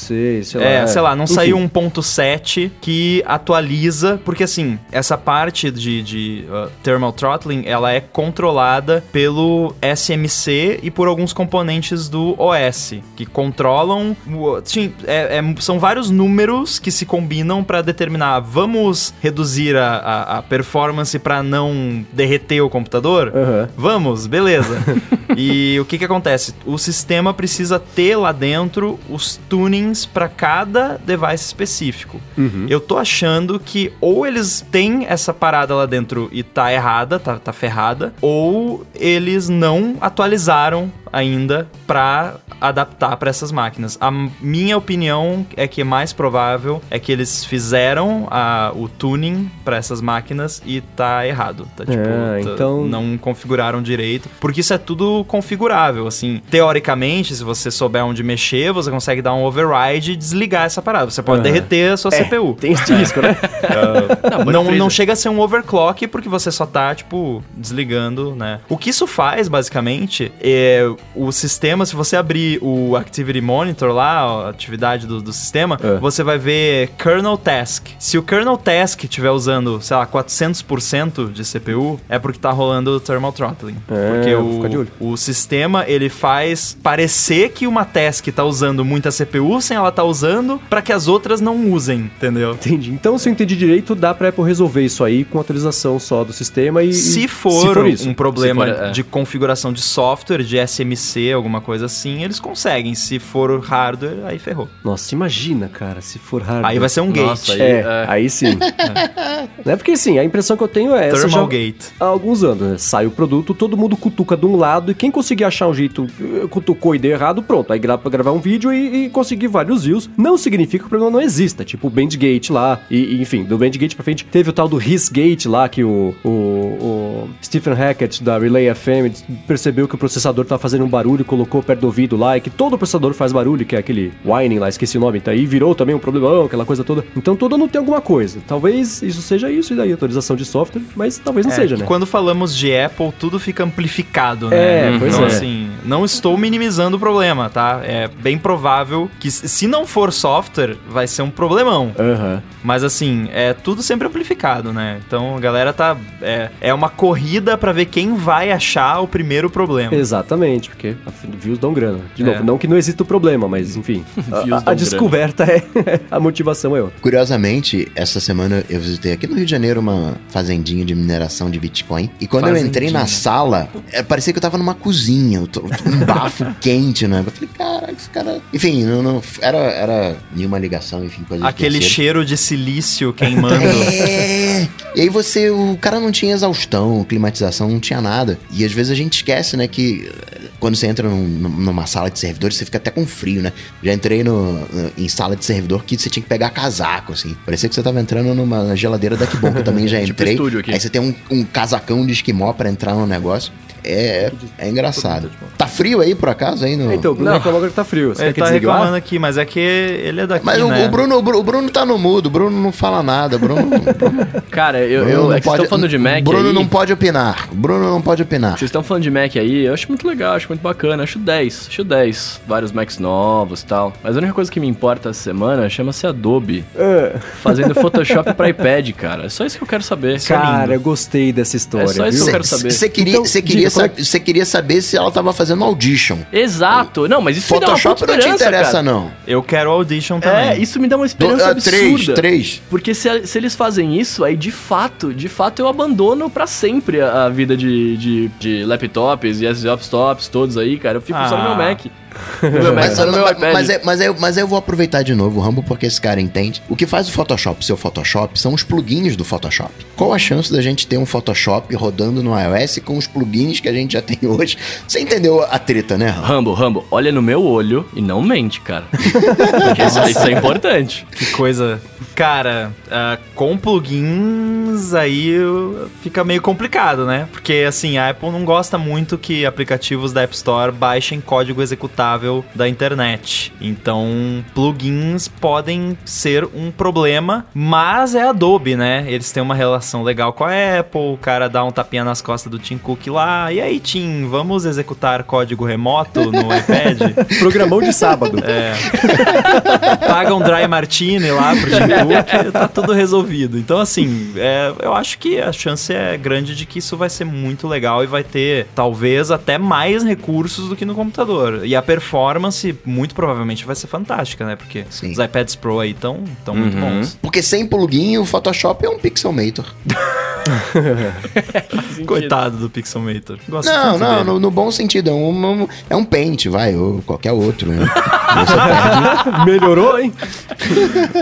Sei, lá. Não Enfim. saiu 1.7 que atualiza, porque assim, essa parte de, de uh, thermal throttling, ela é controlada pelo SMC e por alguns componentes do OS, que controlam, sim, é- é- são vários números que se combinam para determinar, vamos reduzir a, a- a performance para não derreter o computador? Aham. Vamos, beleza. e o que que acontece? O sistema precisa ter lá dentro os tunings para cada device específico. Uhum. Eu tô achando que ou eles têm essa parada lá dentro e tá errada, tá, tá ferrada, ou eles não atualizaram ainda pra adaptar pra essas máquinas. A minha opinião é que é mais provável é que eles fizeram a- o tuning pra essas máquinas e tá errado. Tá tipo, É, então- não configuraram direito, porque isso é tudo configurável, assim. Teoricamente, se você souber onde mexer, você consegue dar um override e desligar essa parada. Você pode Aham. derreter a sua CPU. Tem esse risco, né? Não, Não, não chega a ser um overclock porque você só tá, tipo, desligando, né? O que isso faz, basicamente, é o sistema, se você abrir o Activity Monitor lá, a atividade do, do sistema, É. você vai ver kernel task. Se o kernel task estiver usando, sei lá, 400% de CPU, é porque tá rolando o thermal throttling. É, porque o, o sistema, ele faz parecer que uma task tá usando muita CPU sem ela tá usando, pra que as outras não usem, entendeu? Entendi. Então, se eu entendi direito, dá pra Apple resolver isso aí com atualização só do sistema e. Se for, isso. um problema Se for, é. de configuração de software, de SMC, alguma coisa assim, eles conseguem. Se for hardware, aí ferrou. Nossa, imagina, cara, se for hardware. Aí vai ser um Nossa, gate. aí- É, É. aí sim. Né? Porque assim, a impressão que eu tenho é essa já Thermal gate. há alguns anos. né? Sai o produto, todo mundo cutuca de um lado e quem conseguir achar um jeito, eh, cutucou e deu errado, pronto. Aí grava pra gravar um vídeo e, e conseguir vários views. Não significa que o problema não exista. Tipo o Bandgate lá. E, e, enfim, do Bandgate pra frente teve o tal do Hissgate lá que o, o, o Stephen Hackett da Relay FM percebeu que o processador tava fazendo um barulho colocou perto do ouvido lá. E que todo processador faz barulho, que é aquele whining lá, esqueci o nome. Tá aí virou também um problemão, aquela coisa toda. Então todo ano tem alguma coisa. Talvez isso seja isso e daí atualização de software, mas talvez não É, seja, né? Quando falamos de Apple, tudo fica amplificado, É, né? pois então, é. assim, não estou minimizando o problema, tá? É bem provável que, se não for software, vai ser um problemão. Aham. Mas assim, é tudo sempre amplificado, né? Então a galera tá. É, é uma corrida pra ver quem vai achar o primeiro problema. Exatamente, porque afim, views dão grana. De É. novo, não que não exista o problema, mas enfim. a- a, descoberta é. a motivação é outra. Curiosamente, essa semana eu visitei aqui no Rio de Janeiro uma fazendinha de mineração de Bitcoin. E quando eu entrei na Fazendinha. sala, é, parecia que eu tava numa cozinha, eu tô- um bafo quente, né? Eu falei, caraca, esse cara. Enfim, não, não- era, era nenhuma ligação, enfim, coisa de Aquele terceiro. cheiro de silício queimando. É. E aí você, o cara não tinha exaustão, climatização, não tinha nada. E às vezes a gente esquece, né, que quando você entra num- numa sala de servidores, você fica até com frio, né? Já entrei no, no- em sala de servidor que você tinha que pegar casaco, assim. Parecia que você tava entrando numa geladeira da Kibon, que eu também já Tipo entrei. aqui. Aí você tem um, um casacão de esquimó pra entrar no negócio. É, é engraçado. Tá frio aí, por acaso, aí no... Então, o Bruno Não. reclamou que tá frio. Você Ele tá reclamando aqui, mas é que ele é daqui, Mas o, né? o Bruno, o Bruno- o Bruno tá no mudo, o Bruno não fala nada, Bruno... Cara, eu, Bruno eu não é que vocês estão falando de Mac Bruno aí. não pode opinar. Bruno não pode opinar. Vocês estão falando de Mac aí, eu acho muito legal, acho muito bacana, acho 10, acho 10. Vários Macs novos e tal. Mas a única coisa que me importa essa semana chama-se Adobe. É. Fazendo Photoshop pra iPad, cara. É só isso que eu quero saber. Cara, eu gostei dessa história. É só isso viu? que eu quero saber. Você queria, Então, cê queria, é sa- cê queria saber se ela tava fazendo audition. Exato. Não, mas isso me dá uma Photoshop não te esperança, interessa, cara. não. Eu quero Audition também. É, isso me dá uma Do, esperança ah, absurda. três, três. Porque se, se eles fazem isso, aí de fato, de fato eu abandono pra sempre a, a vida de, de, de laptops e desktops todos aí, cara. Eu fico só no meu Ah. Mac. No meu Mac, Mas, no meu mas, iPad. mas, é- mas, é- mas eu vou aproveitar de novo o Rambo porque esse cara entende. O que faz o Photoshop ser o Photoshop são os plugins do Photoshop. Qual a chance da gente ter um Photoshop rodando no iOS com os plugins que a gente já tem hoje? Você entendeu a treta, né, Rambo? Rambo, Rambo, olha no meu olho e não mente, cara. Porque isso, isso é importante. Que coisa. Cara, ah, com plugins aí fica meio complicado, né? Porque assim, a Apple não gosta muito que aplicativos da App Store baixem código da internet. Então, plugins podem ser um problema, mas é Adobe, né? Eles têm uma relação legal com a Apple, o cara dá um tapinha nas costas do Tim Cook lá. E aí, Tim, vamos executar código remoto no iPad? Programão de sábado. É. Paga um dry martini lá pro Tim Cook, tá tudo resolvido. Então, assim, é, eu acho que a chance é grande de que isso vai ser muito legal e vai ter, talvez, até mais recursos do que no computador. E a performance, muito provavelmente, vai ser fantástica, né? Porque Sim. os iPads Pro aí estão tão muito Uhum. bons. Porque sem plugin, o Photoshop é um pixelmator. Coitado do Pixelmator. Gosto Não, não, no, no bom sentido. É um, um- é um paint, vai, ou qualquer outro, né? Melhorou, hein?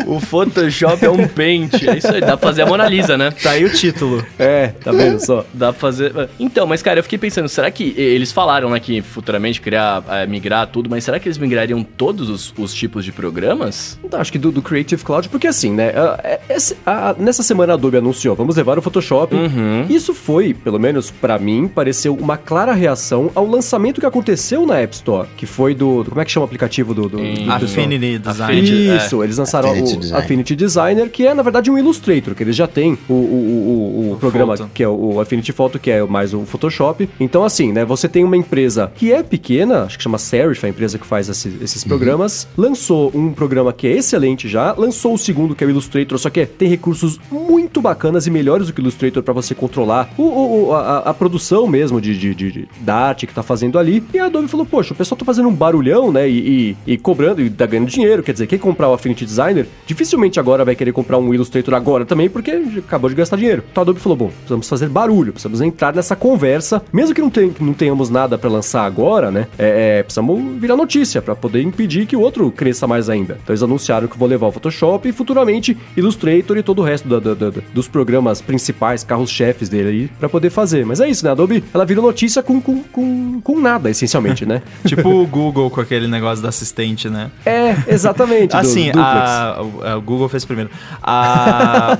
O Photoshop é um pente. É isso aí, dá pra fazer a Mona Lisa, né? Tá aí o título. É, tá vendo só? Dá pra fazer. Então, mas cara, eu fiquei pensando, será que eles falaram, né, que futuramente criar, eh, migrar tudo, mas será que eles migrariam todos os, os tipos de programas? Então, acho que do, do Creative Cloud, porque assim, né? a- é- esse- a- nessa semana a Adobe anunciou, vamos levar o Photoshop. Uhum. Isso foi, pelo menos pra mim, pareceu uma clara reação ao lançamento que aconteceu na App Store, que foi do. do- como é que chama o aplicativo do. do, do? Affinity Design. Affinity. Isso, eles lançaram Affinity o Design. Affinity Designer, que é na verdade um Illustrator, que eles já têm o, o, o, o O programa Photo. que é o Affinity Photo, que é mais o Photoshop. Então, assim, né, você tem uma empresa que é pequena, acho que chama Serif, a empresa que faz esse- esses programas, lançou um programa que é excelente já, lançou o segundo, que é o Illustrator, só que tem recursos muito bacanas e melhores do que o Illustrator para você controlar o, o- a, a produção mesmo de, de, de- de- da arte que tá fazendo ali. E a Adobe falou, poxa, o pessoal tá fazendo um barulhão, né, e, e- e cobrando, e tá ganhando dinheiro, quer dizer, quem comprar o Affinity Designer, dificilmente agora vai querer comprar um Illustrator agora também, porque acabou de gastar dinheiro. Então a Adobe falou, bom, precisamos fazer barulho, precisamos entrar nessa conversa, mesmo que não, não tenhamos nada para lançar agora, né, é, é, precisamos virar notícia para poder impedir que o outro cresça mais ainda. Então eles anunciaram que vão levar o Photoshop e futuramente Illustrator e todo o resto da- da- da- dos programas principais, carros-chefes dele aí, para poder fazer. Mas é isso, né, a Adobe, ela virou notícia com, com, com, com nada, essencialmente, né? Tipo o Google com aquele negócio da assistente, né? é, exatamente. Assim, duplex. a, o- o Google fez primeiro. A,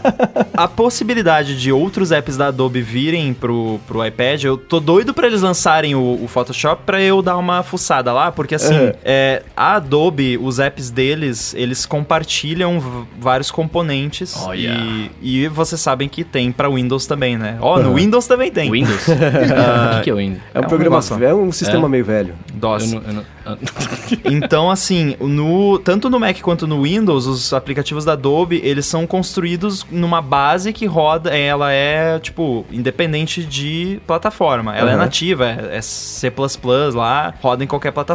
a possibilidade de outros apps da Adobe virem pro, pro iPad, eu tô doido pra eles lançarem o, o Photoshop pra eu dar uma fuçada lá, porque assim, É. é, a Adobe, os apps deles, eles compartilham vários componentes Olha. e, e vocês sabem que tem pra Windows também, né? Ó, no Aham. Windows também tem. Windows? o que, que é o Windows? É um é um programa, negócio- é um sistema meio velho. DOS. Eu não- eu não- ah. Então, assim, no, tanto no Mac quanto no Windows, os aplicativos da Adobe, eles são construídos numa base que roda, ela é, tipo, independente de plataforma. Ela é Aham. nativa, é, é C++ lá, roda em qualquer plataforma,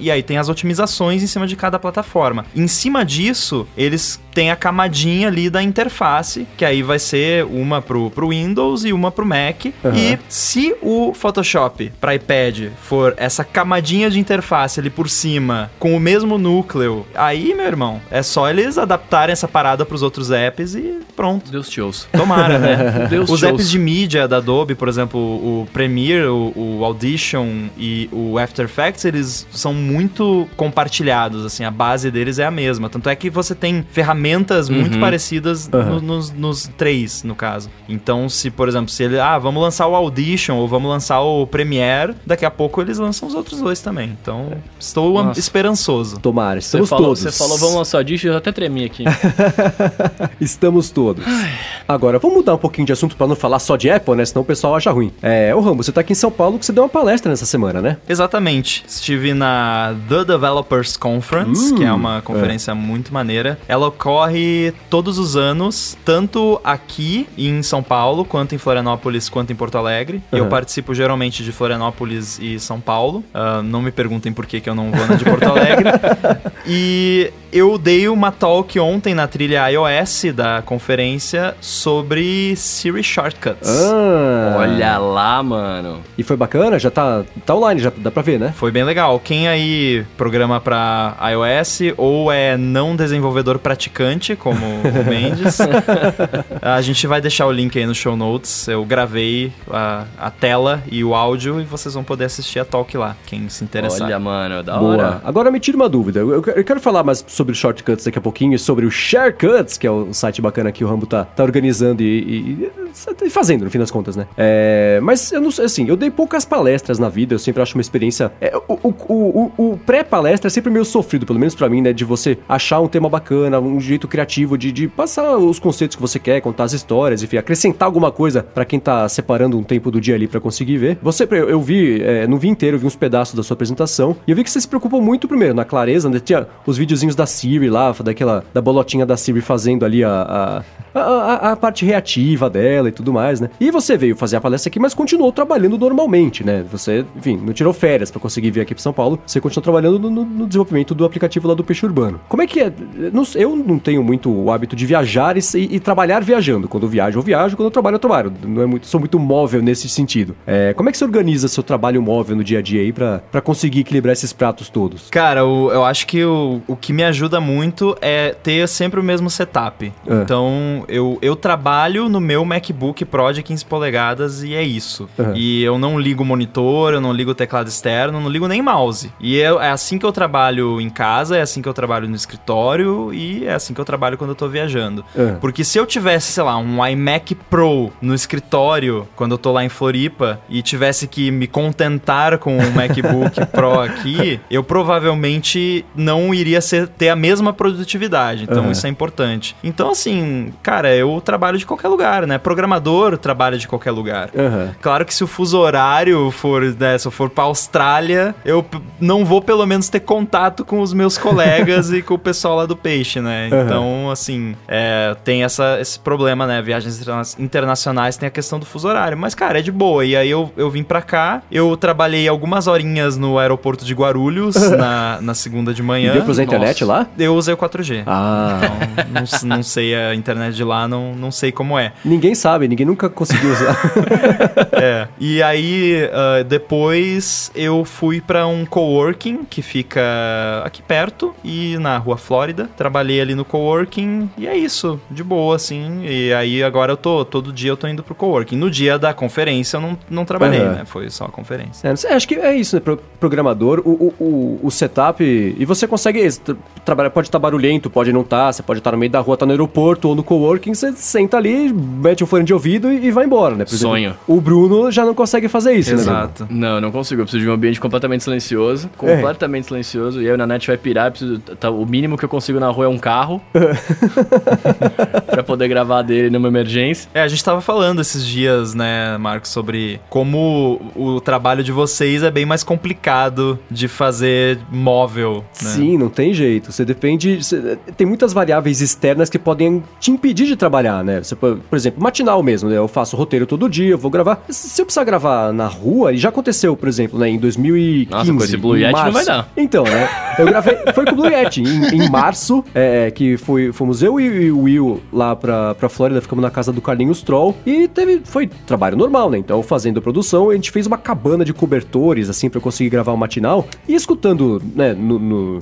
e aí tem as otimizações em cima de cada plataforma. Em cima disso, eles têm a camadinha ali da interface, que aí vai ser uma pro, pro Windows e uma pro Mac. Aham. E se o Photoshop para iPad for essa camadinha de interface ali por cima, com o mesmo núcleo, aí, meu irmão, é só eles adaptarem essa parada pros outros apps e pronto. Deus te ouça. Tomara, né? Deus Os te apps ouça. de mídia da Adobe, por exemplo, o Premiere, o, o Audition e o After Effects, eles são muito compartilhados, assim, a base deles é a mesma. Tanto é que você tem ferramentas muito Uhum. parecidas no- Aham. nos, nos três, no caso. Então, se, por exemplo, se ele, ah, vamos lançar o Audition ou vamos lançar o Premiere, daqui a pouco eles lançam os outros dois também. Então, estou am- Nossa. esperançoso. Tomara, Você estamos falou, todos. você falou, vamos lançar o Dish, eu até tremi aqui. Estamos todos. Agora, vamos mudar um pouquinho de assunto pra não falar só de Apple, né? Senão o pessoal acha ruim. É, ô Rambo, você tá aqui em São Paulo que você deu uma palestra nessa semana, né? Exatamente. Estive na The Developers Conference, Uh, que é uma conferência muito maneira. Ela ocorre todos os anos, tanto aqui em São Paulo, quanto em Florianópolis, quanto em Porto Alegre. Eu Uhum. participo geralmente de Florianópolis e São Paulo. Ah, não me perguntem por que, que eu não vou na de Porto Alegre. e eu dei uma talk ontem na trilha iOS da conferência sobre Siri Shortcuts. Ah, Olha lá, mano. E foi bacana? Já tá, tá online, já dá pra ver, né? Foi bem legal. Quem aí programa pra iOS ou é não desenvolvedor praticante, como o Mendes, a gente vai deixar o link aí no show notes. Eu gravei a, a tela e o áudio e vocês vão poder assistir a talk lá, quem se interessar. Olha, mano, da Boa. hora. Agora me tira uma dúvida. Eu, eu quero falar mais sobre os shortcuts daqui a pouquinho e sobre o Sharecuts, que é o site bacana que o Rambo tá, tá organizando e, e- e fazendo, no fim das contas, né? É, mas eu não sei, assim, eu dei poucas palestras na vida, eu sempre acho uma experiência. é, o o, o, o- pré-palestra é sempre meio sofrido, pelo menos pra mim, né? De você achar um tema bacana, um jeito criativo de, de passar os conceitos que você quer, contar as histórias, enfim, acrescentar alguma coisa pra quem tá separando um tempo do dia ali pra conseguir ver. Você, eu, eu vi, é, não vi inteiro, eu vi uns pedaços da sua apresentação e eu vi que você se preocupou muito primeiro na clareza, né? Tinha os videozinhos da Siri lá, daquela da bolotinha da Siri fazendo ali a, a, a, a- a parte reativa dela e tudo mais, né? E você veio fazer a palestra aqui, mas continuou trabalhando normalmente, né? Você, enfim, não tirou férias pra conseguir vir aqui pra São Paulo, você continuou trabalhando no, no- desenvolvimento do aplicativo lá do Peixe Urbano. Como é que é? Eu não tenho muito o hábito de viajar e, e- trabalhar viajando. Quando eu viajo, eu viajo, quando eu trabalho, eu trabalho. Não é muito, sou muito móvel nesse sentido. É, como é que você organiza seu trabalho móvel no dia a dia aí pra, pra conseguir equilibrar esses pratos todos? Cara, o- eu acho que o, o que me ajuda muito é ter sempre o mesmo setup. É. Então, eu, eu trabalho no meu MacBook Pro de 15 polegadas e é isso. Uhum. E eu não ligo o monitor, eu não ligo o teclado externo, não ligo nem mouse. E é, é assim que eu trabalho em casa, é assim que eu trabalho no escritório e é assim que eu trabalho quando eu tô viajando. É. Porque se eu tivesse, sei lá, um iMac Pro no escritório, quando eu tô lá em Floripa, e tivesse que me contentar com um MacBook Pro aqui, eu provavelmente não iria ser- ter a mesma produtividade. Então Aham. isso é importante. Então, assim, cara, eu trabalho de qualquer lugar, né? Programador trabalha de qualquer lugar. Aham. Claro que se o fuso horário for, né, se eu for pra Austrália, eu não vou pelo menos ter contato com os meus colegas e com o pessoal lá do peixe, né? Aham. Então, assim, é, tem essa, esse problema, né? Viagens interna- internacionais tem a questão do fuso horário. Mas, cara, é de boa. E aí eu, eu vim pra cá, eu trabalhei algumas horinhas no aeroporto de Guarulhos na, na segunda de E manhã. deu pra usar a internet lá? Eu usei o 4G. Ah. Então, não, não sei a internet de lá, não, não sei como é. Ninguém sabe, ninguém nunca conseguiu usar. É. E aí, ah, depois eu fui pra um coworking que fica aqui perto e na Rua Flórida. Trabalhei ali no coworking e é isso, de boa, assim. E aí agora eu tô, todo dia eu tô indo pro coworking. No dia da conferência eu não, não trabalhei, Aham. né? Foi só a conferência. É, acho que é isso, né? Pro- Programador, o, o, o, o setup. E você consegue. Esse, tra- trabalha, pode estar barulhento, pode não estar, você pode estar no meio da rua, tá no aeroporto ou no coworking, você senta ali, mete um fone de ouvido e, e vai embora, né? Exemplo, Sonho. o Bruno já não consegue fazer isso, né? Bruno? Exato. Não, não consigo. Eu preciso de um ambiente completamente silencioso. Completamente silencioso. E aí o Nanete vai pirar. Preciso, tá, o mínimo que eu consigo na rua é um carro. pra poder gravar dele numa emergência. É, a gente tava falando esses dias, né, Marcos, sobre como o trabalho de vocês é bem mais complicado de fazer móvel, né? Sim, não tem jeito. Você depende. você- tem muitas variáveis externas que podem te impedir de trabalhar, né? Você, por exemplo, matinal mesmo, né? Eu faço roteiro todo dia, eu vou gravar. Se eu precisar gravar na rua, e já aconteceu, por exemplo, né? Em 2015. Nossa, com esse Blue Yeti não março. vai dar. Então, né? Eu gravei. Foi com o Blue Yeti. Em, em março, é, que foi, fomos eu e o Will lá pra, pra Flórida, ficamos na casa do Carlinhos Troll. E teve. Foi trabalho normal, né? Então, fazendo a produção, a gente fez uma cabana de cobertores, assim, pra eu conseguir gravar o matinal. E escutando, né, no. no-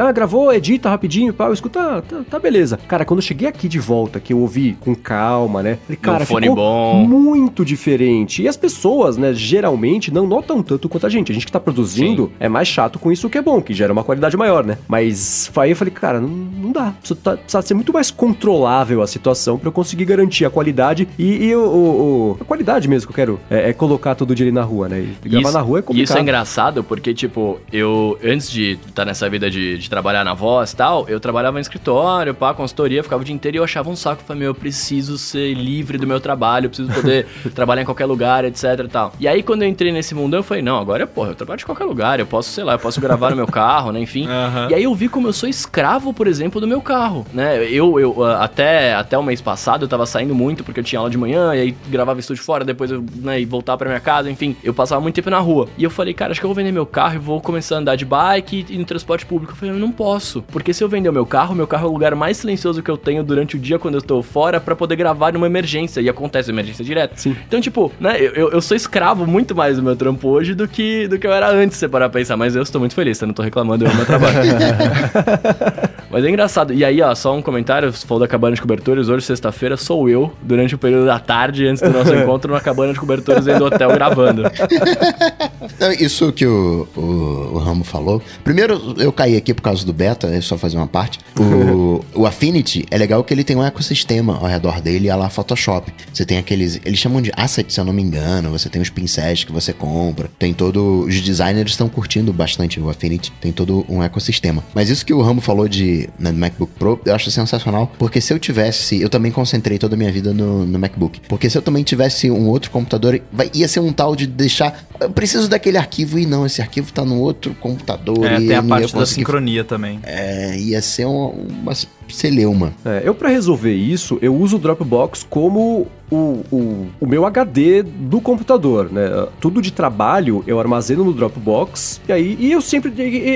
ah, gravou, edita rapidinho, pau, escuta, ah, tá, tá beleza. Cara, quando eu cheguei aqui de volta, que eu ouvi com calma, né? Falei, cara, fone ficou bom. muito diferente. E as pessoas, né, geralmente não notam tanto quanto a gente. A gente que tá produzindo é mais chato com isso que é bom, que gera uma qualidade maior, né? Mas aí eu falei, cara, não, não dá. Precisa, tá- precisa ser muito mais controlável a situação pra eu conseguir garantir a qualidade e, e o, o- a qualidade mesmo que eu quero é, é colocar todo dia ali na rua, né? E gravar Isso- na rua é E complicado. isso é engraçado porque, tipo, eu, antes de estar nessa vida de, de trabalhar na e tal, eu trabalhava em escritório, pá, consultoria, ficava o dia inteiro e eu achava um saco. Falei, meu, eu preciso ser livre do meu trabalho, eu preciso poder trabalhar em qualquer lugar, etc e tal. E aí, quando eu entrei nesse mundão, eu falei, não, agora, porra, eu trabalho de qualquer lugar, eu posso, sei lá, eu posso gravar no meu carro, né, enfim. Aham. E aí eu vi como eu sou escravo, por exemplo, do meu carro, né? Eu, eu até, até o mês passado eu tava saindo muito porque eu tinha aula de manhã e aí gravava estúdio fora, depois eu né, ia voltar pra minha casa, enfim, eu passava muito tempo na rua. E eu falei, cara, acho que eu vou vender meu carro e vou começar a andar de bike e, e no transporte público. Eu falei, eu não posso, porque se eu vender o meu carro, meu carro é o lugar mais silencioso que eu tenho durante o dia quando eu estou fora pra poder gravar numa emergência e acontece emergência direta. Sim. Então, tipo, né, eu, eu- sou escravo muito mais do meu trampo hoje do que, do que eu era antes, se você parar pra pensar. Mas eu estou muito feliz, eu não tô reclamando, eu amo meu trabalho. Mas é engraçado. E aí, ó, só um comentário, você falou da cabana de cobertores. Hoje, sexta-feira, sou eu, durante o período da tarde, antes do nosso encontro, na cabana de cobertores dentro do hotel gravando. Então, Isso que o, o, o Ramo falou. Primeiro, eu caí aqui por causa do é só fazer uma parte. O, o Affinity é legal que ele tem um ecossistema ao redor dele, a lá Photoshop. Você tem aqueles. Eles chamam de assets, se eu não me engano. Você tem os pincéis que você compra. Tem todo. Os designers estão curtindo bastante o Affinity. Tem todo um ecossistema. Mas isso que o Ramo falou de né, do MacBook Pro, eu acho sensacional. Porque se eu tivesse. Eu também concentrei toda a minha vida no, no MacBook. Porque se eu também tivesse um outro computador, vai, ia ser um tal de deixar. Eu preciso daquele arquivo e não, esse arquivo tá no outro computador. É, e tem a parte da sincronia também. É, ia ser uma, uma celeuma. É, eu, pra resolver isso, eu uso o Dropbox como o, o, o meu HD do computador, né? Tudo de trabalho eu armazeno no Dropbox, e aí e eu sempre.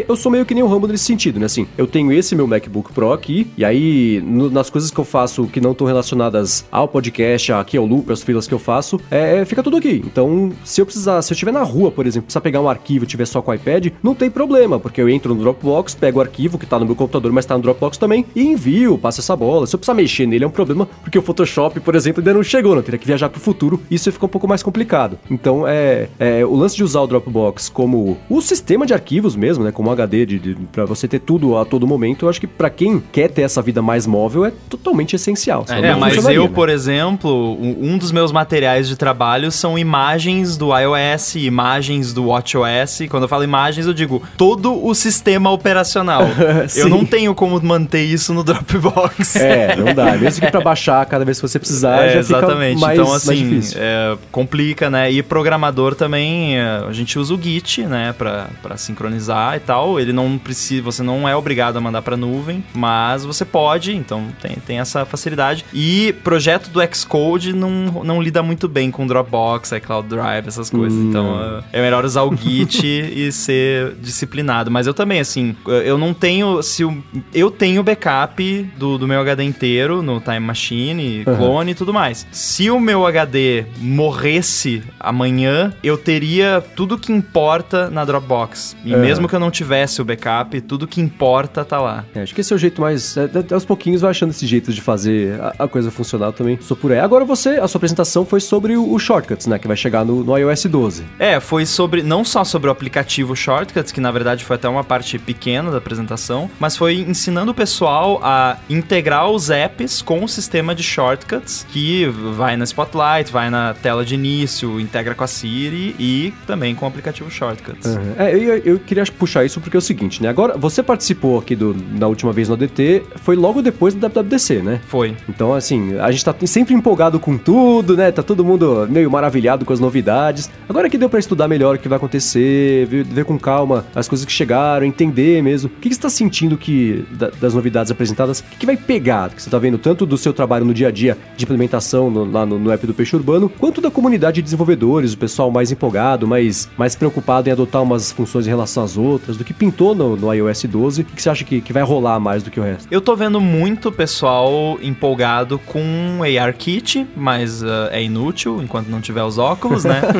Eu sou meio que nem o Rambo nesse sentido, né? Assim, eu tenho esse meu MacBook Pro aqui, e aí no- nas coisas que eu faço que não estão relacionadas ao podcast, aqui ao loop, às filas que eu faço, é, fica tudo aqui. Então, se eu precisar, se eu estiver na rua, por exemplo, precisar pegar um arquivo e tiver só com o iPad, não tem problema, porque eu entro no Dropbox, pego o arquivo que tá no meu computador, mas tá no Dropbox também, e envio, passo essa bola. Se eu precisar mexer nele é um problema, porque o Photoshop, por exemplo, ainda não chegou, não teria que viajar pro futuro, isso fica um pouco mais complicado. Então, é, é o lance de usar o Dropbox como o sistema de arquivos mesmo, né, como HD de, de para você ter tudo a todo momento, eu acho que pra quem quer ter essa vida mais móvel é totalmente essencial. É, não mas eu, né? por exemplo, um dos meus materiais de trabalho são imagens do iOS, imagens do WatchOS. Quando eu falo imagens, eu digo todo o sistema operacional. eu não tenho como manter isso no Dropbox. É, não dá. Mesmo que pra baixar cada vez que você precisar, É, já exatamente. mais, então, assim, é, complica, né? E programador também, é, a gente usa o Git, né? Pra, pra sincronizar e tal. Ele não precisa, você não é obrigado a mandar pra nuvem, mas você pode, então tem, tem essa facilidade. E projeto do Xcode não, não lida muito bem com Dropbox, iCloud Drive, essas coisas. Hum. Então é é melhor usar o Git e ser disciplinado. Mas eu também, assim, eu não tenho. Se o, eu tenho backup do, do meu HD inteiro no Time Machine, Aham. clone e tudo mais. Se o meu HD morresse amanhã, eu teria tudo que importa na Dropbox. E É. mesmo que eu não tivesse o backup, tudo que importa tá lá. É, acho que esse é o jeito mais. É, é, aos pouquinhos vai achando esse jeito de fazer a, a coisa funcionar também. Sou por aí. Agora você, a sua apresentação foi sobre o, o Shortcuts, né? Que vai chegar no, no iOS 12. É, foi sobre não só sobre o aplicativo Shortcuts, que na verdade foi até uma parte pequena da apresentação, mas foi ensinando o pessoal a integrar os apps com o sistema de shortcuts, que vai na Spotlight, vai na tela de início, integra com a Siri e também com o aplicativo Shortcuts. Uhum. É, eu, eu queria puxar isso porque é o seguinte, né? Agora, você participou aqui do, na última vez no ADT, foi logo depois do WWDC, né? Foi. Então, assim, a gente tá sempre empolgado com tudo, né? Tá todo mundo meio maravilhado com as novidades. Agora que deu pra estudar melhor o que vai acontecer, ver, ver com calma as coisas que chegaram, entender mesmo. O que, que você tá sentindo que, da- das novidades apresentadas, o que, que vai pegar? Que você tá vendo tanto do seu trabalho no dia a dia de implementação no- lá no, no app do Peixe Urbano, quanto da comunidade de desenvolvedores, o pessoal mais empolgado, mais, mais preocupado em adotar umas funções em relação às outras, do que pintou no, no iOS 12. O que, que você acha que, que vai rolar mais do que o resto? Eu tô vendo muito pessoal empolgado com ARKit, mas ah, é inútil enquanto não tiver os óculos, né?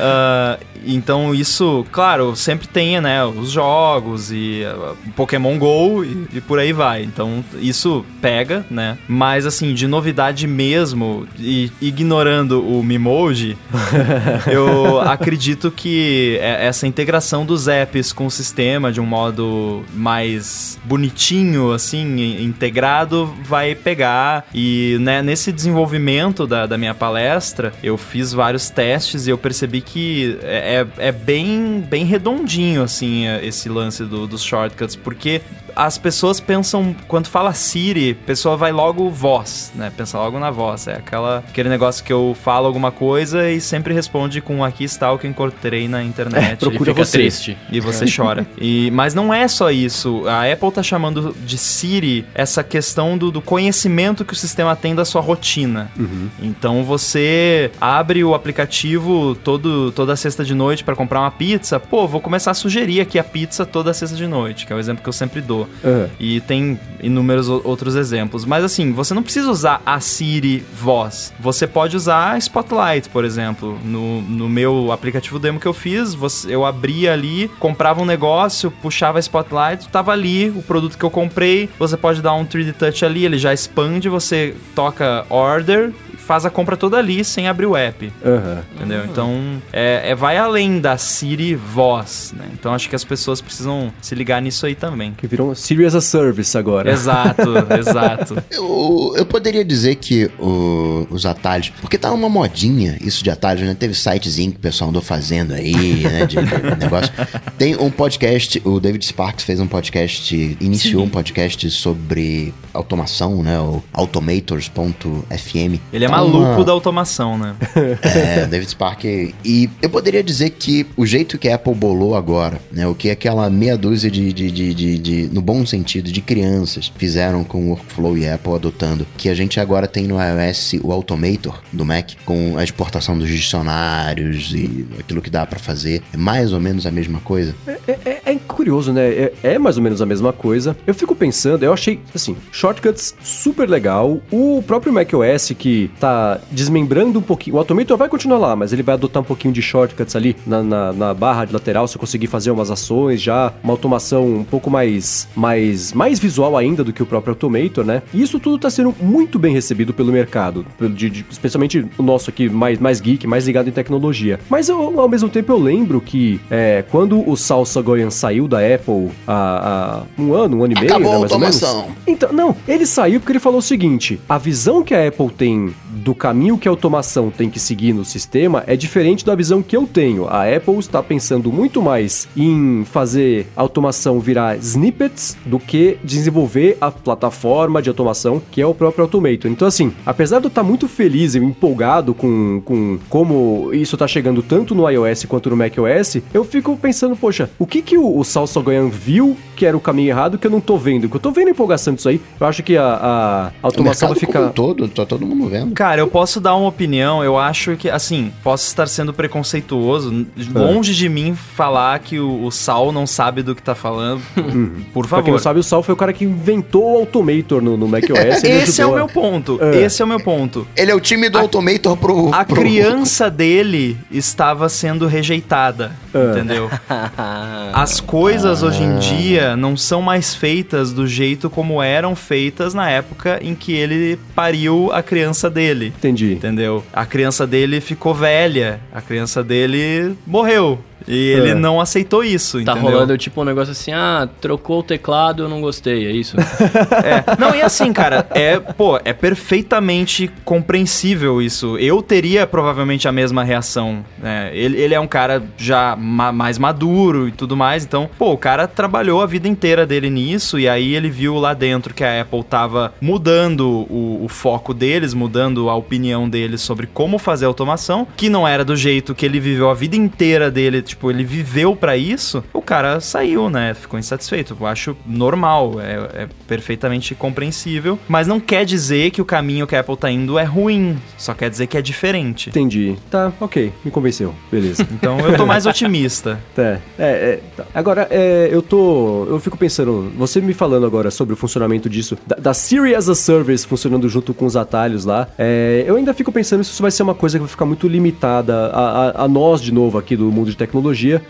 Ah, então isso, claro, sempre tem, né, os jogos e ah, Pokémon GO e, e por aí vai. Então isso pega, né? Mas assim, de novidade mesmo, e ignorando o Mimoji, eu acredito que é- essa integração dos apps com o sistema de um modo mais bonitinho, assim, in- integrado, vai pegar. E né, nesse desenvolvimento da, da minha palestra, eu fiz vários testes e eu percebi que é, é bem, bem redondinho, assim, é, esse lance do- dos shortcuts, porque as pessoas pensam, quando fala Siri, a pessoa vai logo voz, né? Pensa logo na voz. É aquela, aquele negócio que eu falo alguma coisa e sempre responde com aqui está o que eu encontrei na internet. E Procura fica você. triste. E você chora. E, mas não é só isso. A Apple tá chamando de Siri essa questão do, do conhecimento que o sistema tem da sua rotina. Então você abre o aplicativo todo, toda sexta de noite para comprar uma pizza. Pô, vou começar a sugerir aqui a pizza toda sexta de noite, que é o exemplo que eu sempre dou. Aham. E tem inúmeros outros exemplos. Mas assim, você não precisa usar a Siri voz. Você pode usar Spotlight, por exemplo. No, no meu aplicativo demo que eu fiz, você- eu abria ali, comprava um negócio, puxava Spotlight, tava ali o produto que eu comprei. Você pode dar um 3D Touch ali, ele já expande, você toca Order, faz a compra toda ali sem abrir o app. Aham. Entendeu? Então, é, é- vai além da Siri voz, né? Então, acho que as pessoas precisam se ligar nisso aí também. Que virou um Siri as a Service agora. Exato, exato. Eu, eu poderia dizer que o- os atalhos. Porque tá uma modinha isso de atalhos, né? Teve sitezinho que o pessoal andou fazendo aí, né? De, de negócio. Tem um podcast, o David Sparks fez um podcast, iniciou um podcast sobre automação, né? O automators.fm. Ele é Tá maluco uma- da automação, né? É, David Spark. E eu poderia dizer que o jeito que a Apple bolou agora, né? O que aquela meia dúzia de, de, de, de, de- no bom sentido, de crianças fizeram com o Workflow e a Apple adotando, que a gente agora tem no iOS o Automator do Mac, com a exportação dos dicionários e aquilo que dá pra fazer. É mais ou menos a mesma coisa. É, é- é curioso, né? É, é mais ou menos a mesma coisa. Eu fico pensando, eu achei, assim, shortcuts super legal. O próprio macOS que tá desmembrando um pouquinho. O Automator vai continuar lá, mas ele vai adotar um pouquinho de shortcuts ali na, na, na barra de lateral. Se eu conseguir fazer umas ações já, uma automação um pouco mais, mais, mais visual ainda do que o próprio Automator, né? E isso tudo tá sendo muito bem recebido pelo mercado, pelo- de- de- especialmente o nosso aqui, mais, mais geek, mais ligado em tecnologia. Mas eu, ao mesmo tempo eu lembro que é, quando o Salsa Goyan saiu da Apple há, há um ano, um ano e meio, Acabou né, mais ou menos. automação. Então, não, ele saiu porque ele falou o seguinte: a visão que a Apple tem do caminho que a automação tem que seguir no sistema é diferente da visão que eu tenho. A Apple está pensando muito mais em fazer a automação virar snippets do que desenvolver a plataforma de automação que é o próprio Automator. Então, assim, apesar de eu estar muito feliz e empolgado com, com como isso está chegando tanto no iOS quanto no macOS, eu fico pensando, poxa, o que que o, o Goyan viu que era o caminho errado que eu não tô vendo? Que eu tô vendo a empolgação disso aí. Eu Eu acho que a, a automação vai como um ficar. todo, tá todo mundo vendo. Cara, eu posso dar uma opinião, eu acho que, assim, posso estar sendo preconceituoso, n- longe de mim falar que o, o Sal não sabe do que tá falando, por Pra quem não favor. sabe, o Sal foi o cara que inventou o Automator no, no macOS. Esse é o a- meu ponto, É. esse é o meu ponto. Ele é o time do Automator pro. A pro- criança dele estava sendo rejeitada, É. entendeu? As coisas hoje em dia não são mais feitas do jeito como eram feitas na época em que ele pariu a criança dele. Entendi. Entendeu? A criança dele ficou velha, a criança dele morreu. E ele É. não aceitou isso, Tá entendeu? rolando tipo um negócio assim, ah, trocou o teclado, eu não gostei, é isso? É. Não, e assim, cara, é, pô, é perfeitamente compreensível isso. Eu teria provavelmente a mesma reação. né? Ele, ele é um cara já ma- mais maduro e tudo mais, então, pô, o cara trabalhou a vida inteira dele nisso e aí ele viu lá dentro que a Apple tava mudando o, o foco deles, mudando a opinião deles sobre como fazer automação, que não era do jeito que ele viveu a vida inteira dele, tipo, ele viveu pra isso, o cara saiu, né? Ficou insatisfeito. Eu acho normal, é, é perfeitamente compreensível, mas não quer dizer que o caminho que a Apple tá indo é ruim, só quer dizer que é diferente. Entendi. Tá, ok. Me convenceu. Beleza. Então eu tô mais otimista. É, é, é, tá. Agora, é, eu tô. Eu fico pensando, você me falando agora sobre o funcionamento disso, da, da Siri as a Service funcionando junto com os atalhos lá, é, eu ainda fico pensando se isso vai ser uma coisa que vai ficar muito limitada a, a- a nós, de novo, aqui do mundo de tecnologia,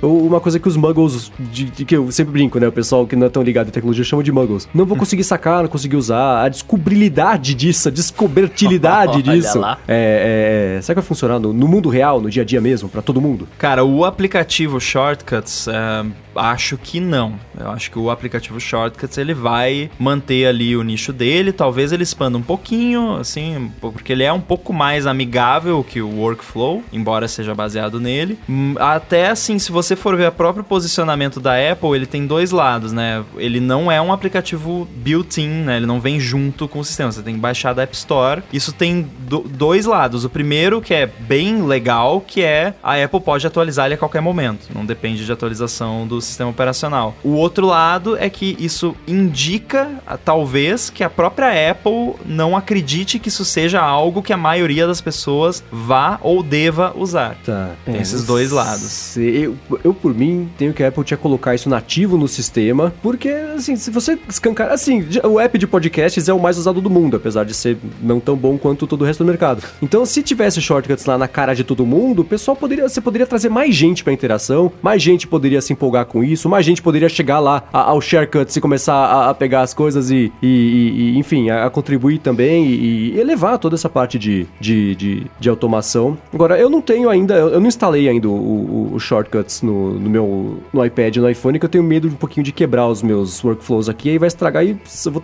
ou uma coisa que os muggles, de, de que eu sempre brinco, né? O pessoal que não é tão ligado em tecnologia chama de muggles. Não vou conseguir sacar, não conseguir usar, a descobrilidade disso, a descobertilidade disso. lá. É, é, será que vai funcionar no, no mundo real, no dia a dia mesmo, pra todo mundo? Cara, o aplicativo Shortcuts, é, acho que não. Eu acho que o aplicativo Shortcuts ele vai manter ali o nicho dele. Talvez ele expanda um pouquinho, assim, porque ele é um pouco mais amigável que o Workflow, embora seja baseado nele. Hum, Até assim, se você for ver o próprio posicionamento da Apple, ele tem dois lados, né? Ele não é um aplicativo built-in, né? Ele não vem junto com o sistema. Você tem que baixar da App Store. Isso tem do- dois lados. O primeiro, que é bem legal, que é a Apple pode atualizar ele a qualquer momento. Não depende de atualização do sistema operacional. O outro lado é que isso indica, ah, talvez, que a própria Apple não acredite que isso seja algo que a maioria das pessoas vá ou deva usar. Tá. Tem esses não dois lados. Eu, eu, por mim, tenho que a Apple tinha colocar isso nativo no sistema, porque, assim, se você escancar... Assim, o app de podcasts é o mais usado do mundo, apesar de ser não tão bom quanto todo o resto do mercado. Então, se tivesse shortcuts lá na cara de todo mundo, o pessoal poderia... Você poderia trazer mais gente pra interação, mais gente poderia se empolgar com isso, mais gente poderia chegar lá a- ao shortcuts e começar a, a pegar as coisas e, e- e- enfim, a, a contribuir também e, e elevar toda essa parte de, de, de, de automação. Agora, eu não tenho ainda, eu não instalei ainda o, o- o shortcuts no, no meu no iPad e no iPhone, que eu tenho medo um pouquinho de quebrar os meus workflows aqui, aí vai estragar e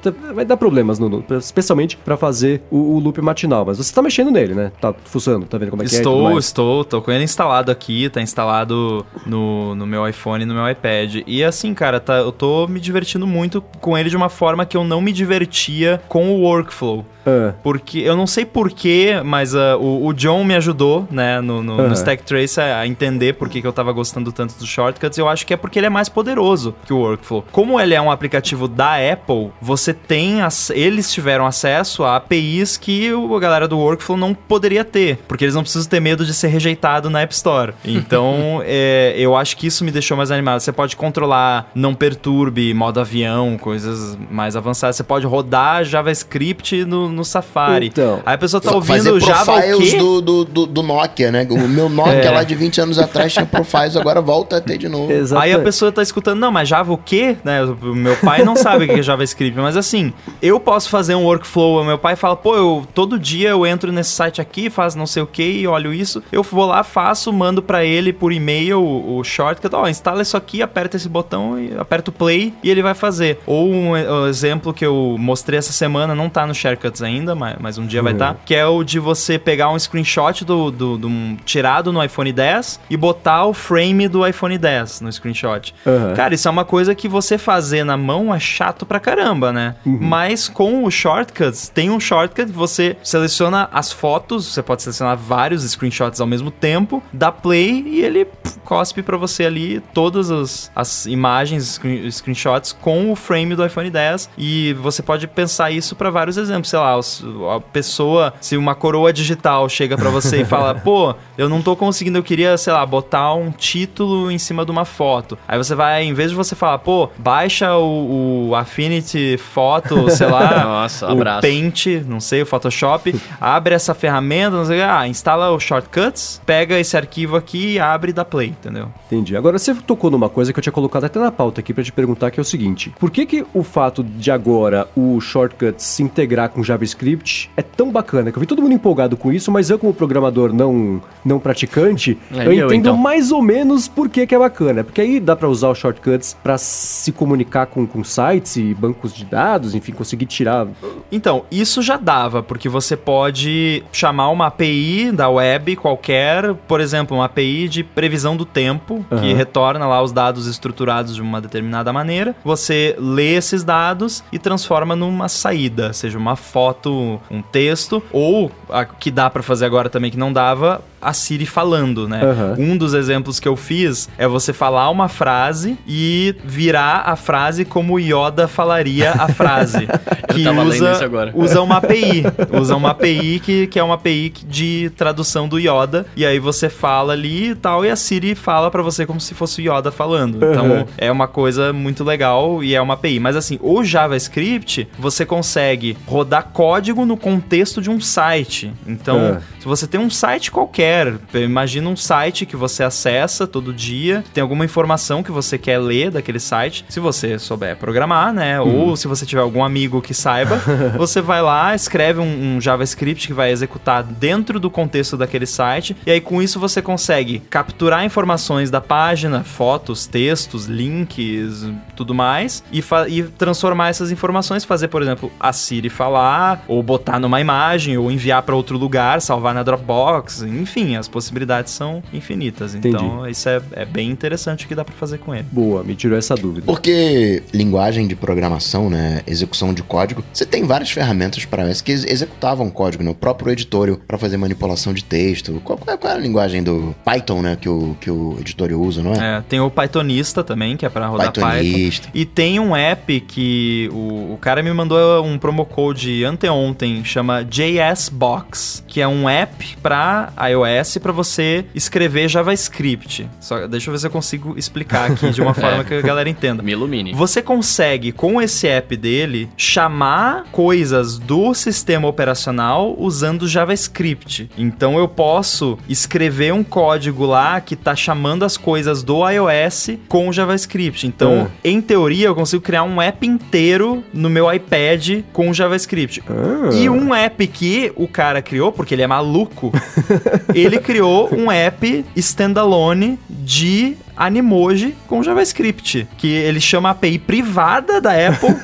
ter- vai dar problemas, no, especialmente pra fazer o, o loop matinal. Mas você tá mexendo nele, né? Tá fuçando, tá vendo como é que é? Estou, estou, tô com ele instalado aqui, tá instalado no, no meu iPhone e no meu iPad. E assim, cara, tá, eu tô me divertindo muito com ele de uma forma que eu não me divertia com o workflow. Ah, Porque eu não sei porquê, mas ah, o, o John me ajudou, né, no, no, Aham. no Stack Trace a, a entender por que, que eu tava gostando tanto dos shortcuts. Eu acho que é porque ele é mais poderoso que o Workflow. Como ele é um aplicativo da Apple, você tem. ac- Eles tiveram acesso a APIs que o- a galera do Workflow não poderia ter. Porque eles não precisam ter medo de ser rejeitado na App Store. Então, é, eu acho que isso me deixou mais animado. Você pode controlar não perturbe, modo avião, coisas mais avançadas. Você pode rodar JavaScript no, no Safari. Então. Aí a pessoa tá ouvindo Java o quê? do, do, do, do Nokia, né? O meu Nokia É. lá de 20 anos atrás tinha profiles, agora volta a ter de novo. exato. Aí a pessoa tá escutando, não, mas Java o quê? Né? O meu pai não sabe o que é JavaScript, mas assim, eu posso fazer um workflow. Meu pai fala, pô, eu todo dia eu entro nesse site aqui, faço não sei o que e olho isso. Eu vou lá, faço, mando pra ele por e-mail o, o shortcut, ó, instala isso aqui, aperta esse botão e aperta o play e ele vai fazer. Ou um, eh, um exemplo que eu mostrei essa semana, não tá no shortcuts ainda, mas, mas um dia vai estar, que é o de você pegar um screenshot do, do, do um, tirado no iPhone 10 e botar o frame do iPhone 10 no screenshot. Aham. Cara, isso é uma coisa que você fazer na mão é chato pra caramba, né? Mas com os shortcuts, tem um shortcut que você seleciona as fotos, você pode selecionar vários screenshots ao mesmo tempo, dá play e ele pff, cospe pra você ali todos o, os, as imagens, screen- screenshots com o frame do iPhone 10 e você pode pensar isso para vários exemplos. Sei lá, os- a pessoa, se uma coroa digital chega para você e fala, pô, eu não tô conseguindo, eu queria, sei lá, botar um título em cima de uma foto. Aí você vai, em vez de você falar, pô, baixa o, o Affinity Photo, sei lá, Nossa, o abraço. Paint, não sei, o Photoshop, abre essa ferramenta, não sei, ah, instala o Shortcuts, pega esse arquivo aqui, abre e dá play, entendeu? Entendi. Agora você tocou numa coisa que eu tinha colocado até na pauta aqui pra te perguntar, que é o seguinte: por que que o fato de agora o Shortcuts se integrar com JavaScript é tão bacana? Que eu vi todo mundo empolgado com isso, mas eu como programador não não praticante, É, eu eu, entendo então? mais ou menos por que que é bacana. Porque aí dá pra usar o Shortcuts pra se comunicar com, com sites e bancos de dados, enfim, conseguir tirar Então, isso já dava, porque você pode chamar uma API da web qualquer, por exemplo, uma API de previsão do tempo, que Aham. retorna lá os dados estruturados de uma determinada maneira. Você lê esses dados e transforma numa saída, seja uma foto, um texto, ou a que dá pra fazer agora também que não dava, a Siri falando, né? Aham. Um dos exemplos que eu fiz é você falar uma frase e virar a frase como Yoda falaria a frase. que tava lendo usa, isso agora. usa uma API. usa uma API que, que é uma API de tradução do Yoda. E aí você fala ali e tal, e a Siri fala pra você como se fosse o Yoda falando. Então Aham. é uma coisa muito legal e é uma API. Mas assim, o JavaScript, você consegue rodar código no contexto de um site. Então, Ah. se você tem um site qualquer, imagina um site que você acessa todo dia, tem alguma informação que você quer ler daquele site. Se você souber programar, né? Ou se você tiver algum amigo que saiba, você vai lá, escreve um, um JavaScript que vai executar dentro do contexto daquele site. E aí, com isso, você consegue capturar informações da página, fotos, textos, links, tudo mais, e, e transformar essas informações, fazer, por exemplo, a Siri falar, ou botar numa imagem, ou enviar para outro lugar, salvar na Dropbox, enfim, as possibilidades são infinitas. Então, isso é, é bem interessante o que dá para fazer com ele. Boa, me tirou essa dúvida. Porque linguagem de programação, né, execução de código, você tem várias ferramentas para isso que ex- executavam código, né? O próprio editório para fazer manipulação de texto. Qual, qual é, qual é a linguagem do Python, né, que o, que o editório usa, não é? É, tem o Pythonista também, que é para rodar Python. Pythonista. E tem um app que o, o cara me mandou um promo code anteontem, chama JS Box, que é um app para iOS para você escrever JavaScript. Só deixa eu ver se eu consigo explicar aqui de uma forma que a galera entenda. Me ilumine. Você consegue, com esse app dele, chamar coisas do sistema operacional usando JavaScript. Então eu posso escrever um código lá que tá chamando as coisas do iOS com JavaScript. Então, em teoria, eu consigo criar um app inteiro no meu iPad com JavaScript. Ah. E um app que o cara criou, porque ele é maluco, ele criou um app standalone de Animoji com JavaScript, que ele chama a API privada da Apple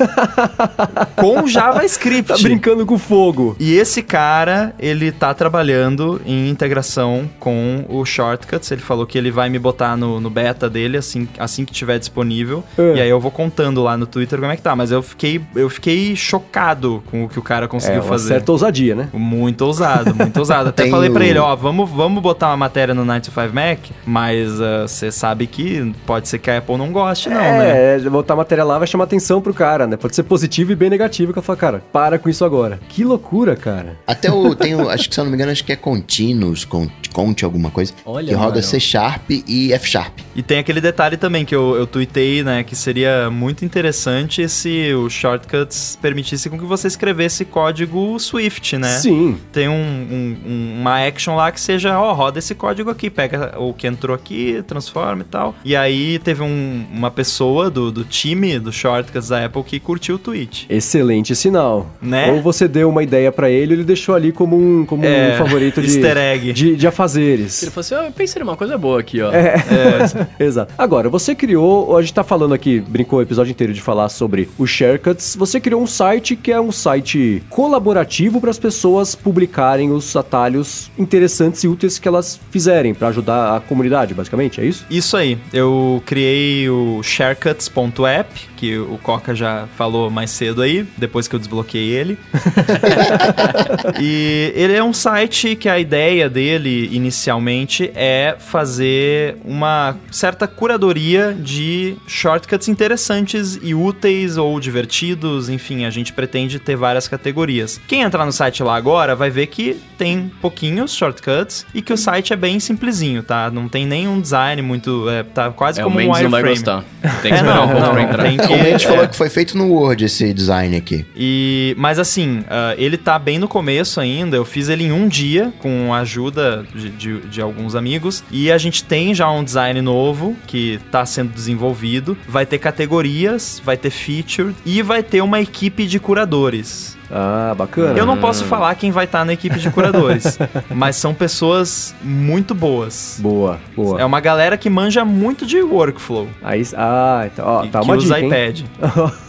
com JavaScript. Tá brincando com fogo. E esse cara, ele tá trabalhando em integração com o Shortcuts. Ele falou que ele vai me botar no, no beta dele assim, assim que tiver disponível. É. E aí eu vou contando lá no Twitter como é que tá. Mas eu fiquei, eu fiquei chocado com o que o cara É conseguiu uma fazer. certa ousadia, né? Muito ousado, muito ousado. Até Tem falei pra o- ele, ó, vamos, vamos botar uma matéria no 95 Mac, mas você sabe que pode ser que a Apple não goste, não, né? é, botar a matéria lá vai chamar atenção pro cara, né? Pode ser positivo e bem negativo, que eu falo, cara, para com isso agora. Que loucura, cara. Até o. Tem o acho que se eu não me engano, acho que é Continuous, Con- Conte alguma coisa. Olha, que roda mano. C Sharp e F Sharp. E tem aquele detalhe também que eu, eu tuitei, né? Que seria muito interessante se o Shortcuts permitisse com que você escrevesse código Swift, né? Sim. Tem um, um- um- uma action lá que seja, ó, roda esse código aqui, pega o que entrou aqui, transforma e tal. E aí teve um- uma pessoa do, do time do Shortcuts da Apple que curtiu o tweet. Excelente sinal. Né? Ou você deu uma ideia pra ele, ele deixou ali como um, como É, um favorito de, easter egg. de, de afazeres. Ele falou assim, ó, eu pensei numa coisa boa aqui, ó. É. Exato. Agora, você criou, a gente tá falando aqui, brincou o episódio inteiro de falar sobre o Sharecuts. Você criou um site que é um site colaborativo para as pessoas publicarem os atalhos interessantes e úteis que elas fizerem para ajudar a comunidade, basicamente, é isso? Isso isso aí. Eu criei o sharecuts.app, que o Coca já falou mais cedo aí, depois que eu desbloqueei ele. e ele é um site que a ideia dele inicialmente é fazer uma certa curadoria de shortcuts interessantes e úteis ou divertidos, enfim, a gente pretende ter várias categorias. Quem entrar no site lá agora vai ver que tem pouquinhos shortcuts e que o site é bem simplesinho, tá? Não tem nenhum design muito, é, tá quase É, o como um Mendes não vai wireframe. gostar. Tem que É, esperar não, um pouco não, pra entrar. tem que... A gente é. falou que foi feito no Word esse design aqui. E, mas assim, ah, ele tá bem no começo ainda. Eu fiz ele em um dia com a ajuda de, de- de alguns amigos. E a gente tem já um design novo que tá sendo desenvolvido. Vai ter categorias, vai ter feature e vai ter uma equipe de curadores. Ah, bacana. Eu não posso falar quem vai estar na equipe de curadores, mas são pessoas muito boas. Boa, boa. É uma galera que manja muito de workflow. Aí, ah, então, ó, e tá que uma usa dica, iPad.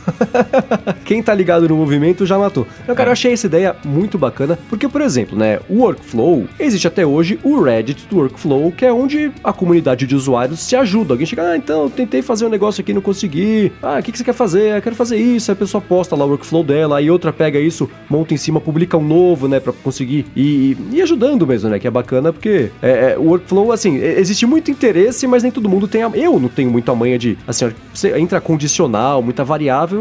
Quem tá ligado no movimento já matou. Eu, cara, eu achei essa ideia muito bacana, porque, por exemplo, né, o Workflow, existe até hoje o Reddit do Workflow, que é onde a comunidade de usuários se ajuda. Alguém chega, ah, então, eu tentei fazer um negócio aqui e não consegui. Ah, o que, que você quer fazer? Ah, quero fazer isso. Aí a pessoa posta lá o Workflow dela, aí outra pega isso, monta em cima, publica um novo, né, pra conseguir ir, ir ajudando mesmo, né, que é bacana, porque é, é, o Workflow, assim, é- existe muito interesse, mas nem todo mundo tem a... Eu não tenho muito a manha de, assim, entra condicional, muita variável,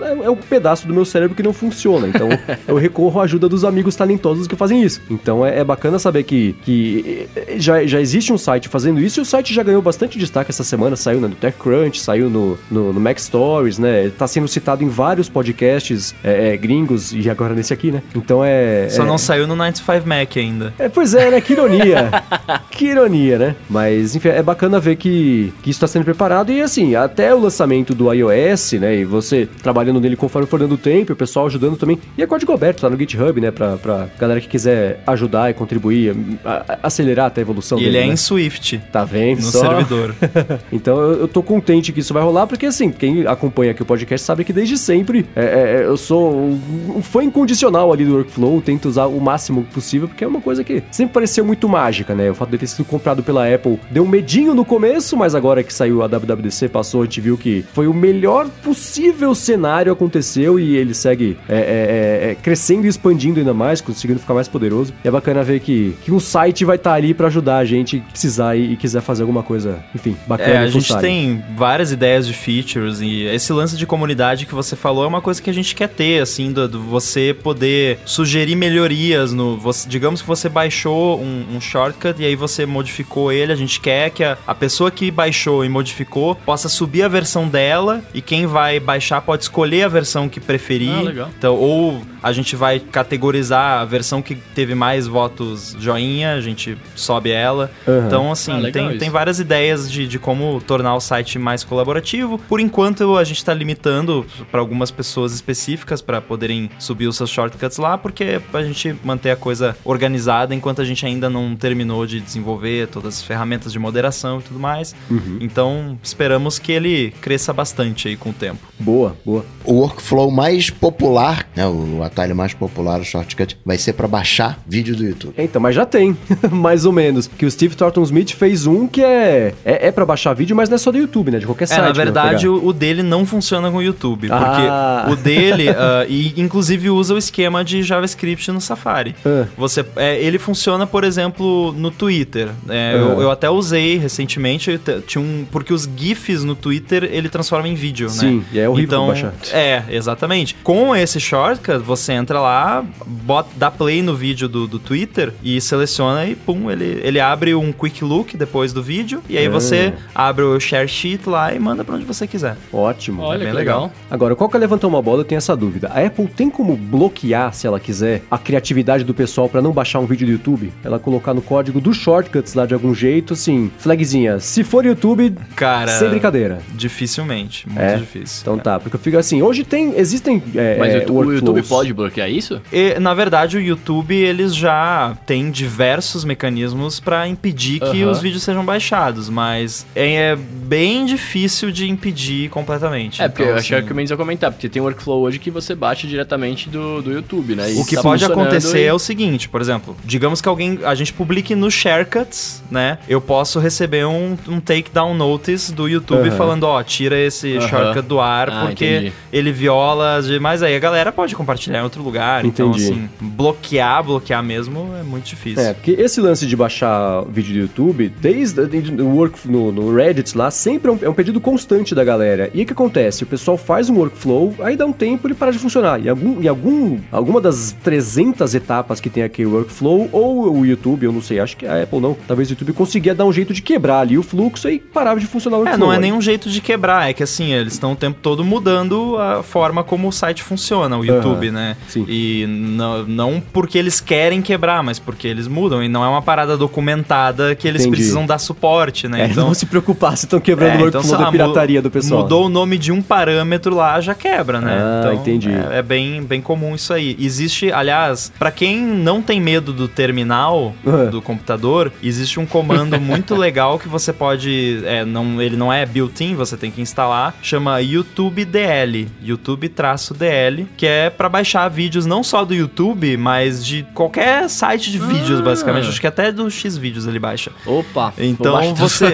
é, é um pedaço do meu cérebro que não funciona. Então eu recorro à ajuda dos amigos talentosos que fazem isso. Então é, é bacana saber que, que eh, já, já existe um site fazendo isso e o site já ganhou bastante destaque essa semana. Saiu né, no TechCrunch, saiu no, no, no Mac Stories, né? Tá sendo citado em vários podcasts eh, eh, gringos e agora nesse aqui, né? Então é. Só é, não saiu no 95 Mac ainda. é, pois é, né? Que ironia. que ironia, né? Mas, enfim, é bacana ver que, que isso está sendo preparado. E, assim, até o lançamento do iOS, né? E você trabalhando nele conforme for dando tempo, o pessoal ajudando também. E é código aberto, tá no GitHub, né? Pra, pra galera que quiser ajudar e contribuir, a- a- acelerar até a evolução E dele, ele é né? em Swift. Tá vendo? No só? servidor. Então eu, eu tô contente que isso vai rolar, porque assim, quem acompanha aqui o podcast sabe que desde sempre é, é, é, eu sou um, um fã incondicional ali do workflow, tento usar o máximo possível, porque é uma coisa que sempre pareceu muito mágica, né? O fato de ter sido comprado pela Apple deu um medinho no começo, mas agora que saiu a WWDC, passou, a gente viu que foi o melhor possível cenário aconteceu e ele segue é, é, é, é, crescendo e expandindo ainda mais, conseguindo ficar mais poderoso. E é bacana ver que, que um site vai estar ali pra ajudar a gente que precisar e, e quiser fazer alguma coisa, enfim, bacana. É, a gente fuçar. tem várias ideias de features e esse lance de comunidade que você falou é uma coisa que a gente quer ter, assim, do, do você poder sugerir melhorias no... você- digamos que você baixou um, um shortcut e aí você modificou ele, a gente quer que a, a pessoa que baixou e modificou possa subir a versão dela e quem vai baixar pode escolher a versão que preferir. Ah, legal. Então, ou a gente vai categorizar a versão que teve mais votos joinha, a gente sobe ela. Aham. Então, assim, Ah, tem, isso. tem várias ideias de, de como tornar o site mais colaborativo. Por enquanto, a gente está limitando para algumas pessoas específicas para poderem subir os seus shortcuts lá, porque é pra gente manter a coisa organizada enquanto a gente ainda não terminou de desenvolver todas as ferramentas de moderação e tudo mais. Uhum. Então, esperamos que ele cresça bastante aí com o tempo. Boa, boa. O workflow mais popular, né, o atalho mais popular, o shortcut, vai ser para baixar vídeo do YouTube. Então, mas já tem, mais ou menos. Que o Steve Thornton Smith fez um que é, é, é pra baixar vídeo, mas não é só do YouTube, né? De qualquer É, site. na verdade, o, o dele não funciona com o YouTube. Ah. Porque o dele, ah, e inclusive usa o esquema de JavaScript no Safari. Ah. Você, é, ele funciona, por exemplo, no Twitter. É, eu, Ah. eu até usei recentemente, tinha um, porque os GIFs no Twitter ele transforma em vídeo, né? Sim, e é horrível então, baixar. É, exatamente. Com esse shortcut, você entra lá, bota, dá play no vídeo do, do Twitter e seleciona e pum, ele, ele abre um quick look depois do vídeo. E aí Ah. você abre o share sheet lá e manda pra onde você quiser. Ótimo. Olha bem que legal. legal. Agora, qual que levantou uma bola, eu tenho essa dúvida. A Apple tem como bloquear, se ela quiser, a criatividade do pessoal pra não baixar um vídeo do YouTube? Ela colocar no código dos shortcuts lá de algum jeito, assim, flagzinha. Se for YouTube, Cara, sem brincadeira. dificilmente. Muito É? difícil. Então tá, porque eu fico assim, hoje tem, existem é, Mas o é, YouTube- o YouTube pode bloquear isso? E, na verdade, o YouTube, eles já têm diversos mecanismos pra impedir que Aham. os vídeos sejam baixados, mas é, é bem difícil de impedir completamente. É, porque Então, eu achei assim, que o Mendes ia comentar, porque tem workflow hoje que você bate diretamente do, do YouTube, né? E O que tá pode acontecer e- é o seguinte, por exemplo, digamos que alguém a gente publique no shortcuts, né? Eu posso receber um, um takedown notice do YouTube falando, ó, tira esse Aham. shortcut do ar Ah, porque entendi. ele viola as demais. Aí a galera pode compartilhar em outro lugar. Então, Entendi. assim, bloquear, bloquear mesmo é muito difícil. É, porque esse lance de baixar vídeo do YouTube, desde desde o work, no, no Reddit lá, sempre é um, é um pedido constante da galera. E o que acontece? O pessoal faz um workflow, aí dá um tempo ele para de funcionar. E algum, em algum, alguma das 300 etapas que tem aqui o workflow, ou o YouTube, eu não sei, acho que a Apple não, talvez o YouTube conseguia dar um jeito de quebrar ali o fluxo e parava de funcionar o É, workflow. não é nenhum jeito de quebrar, é que assim, eles estão o tempo todo mudando a forma como o site funciona, o YouTube, né? sim. E não, não porque eles querem quebrar, mas porque eles mudam. E não é uma parada documentada que eles Entendi. precisam dar suporte, né? É, não vão se preocupar se estão quebrando É, o então, workflow lá, da pirataria do pessoal. Mudou o nome de um parâmetro lá, já quebra, né? Ah, então, entendi. É, é bem, bem comum isso aí. Existe, aliás, pra quem não tem medo do terminal Ah. do computador, existe um comando muito legal que você pode. É, não, ele não é built-in, você tem que instalar. Chama YouTube DL. YouTube-DL, que é pra baixar vídeos não só do YouTube, mas de qualquer site de vídeos, basicamente. Acho que até do X-Vídeos ele baixa. Opa. Então você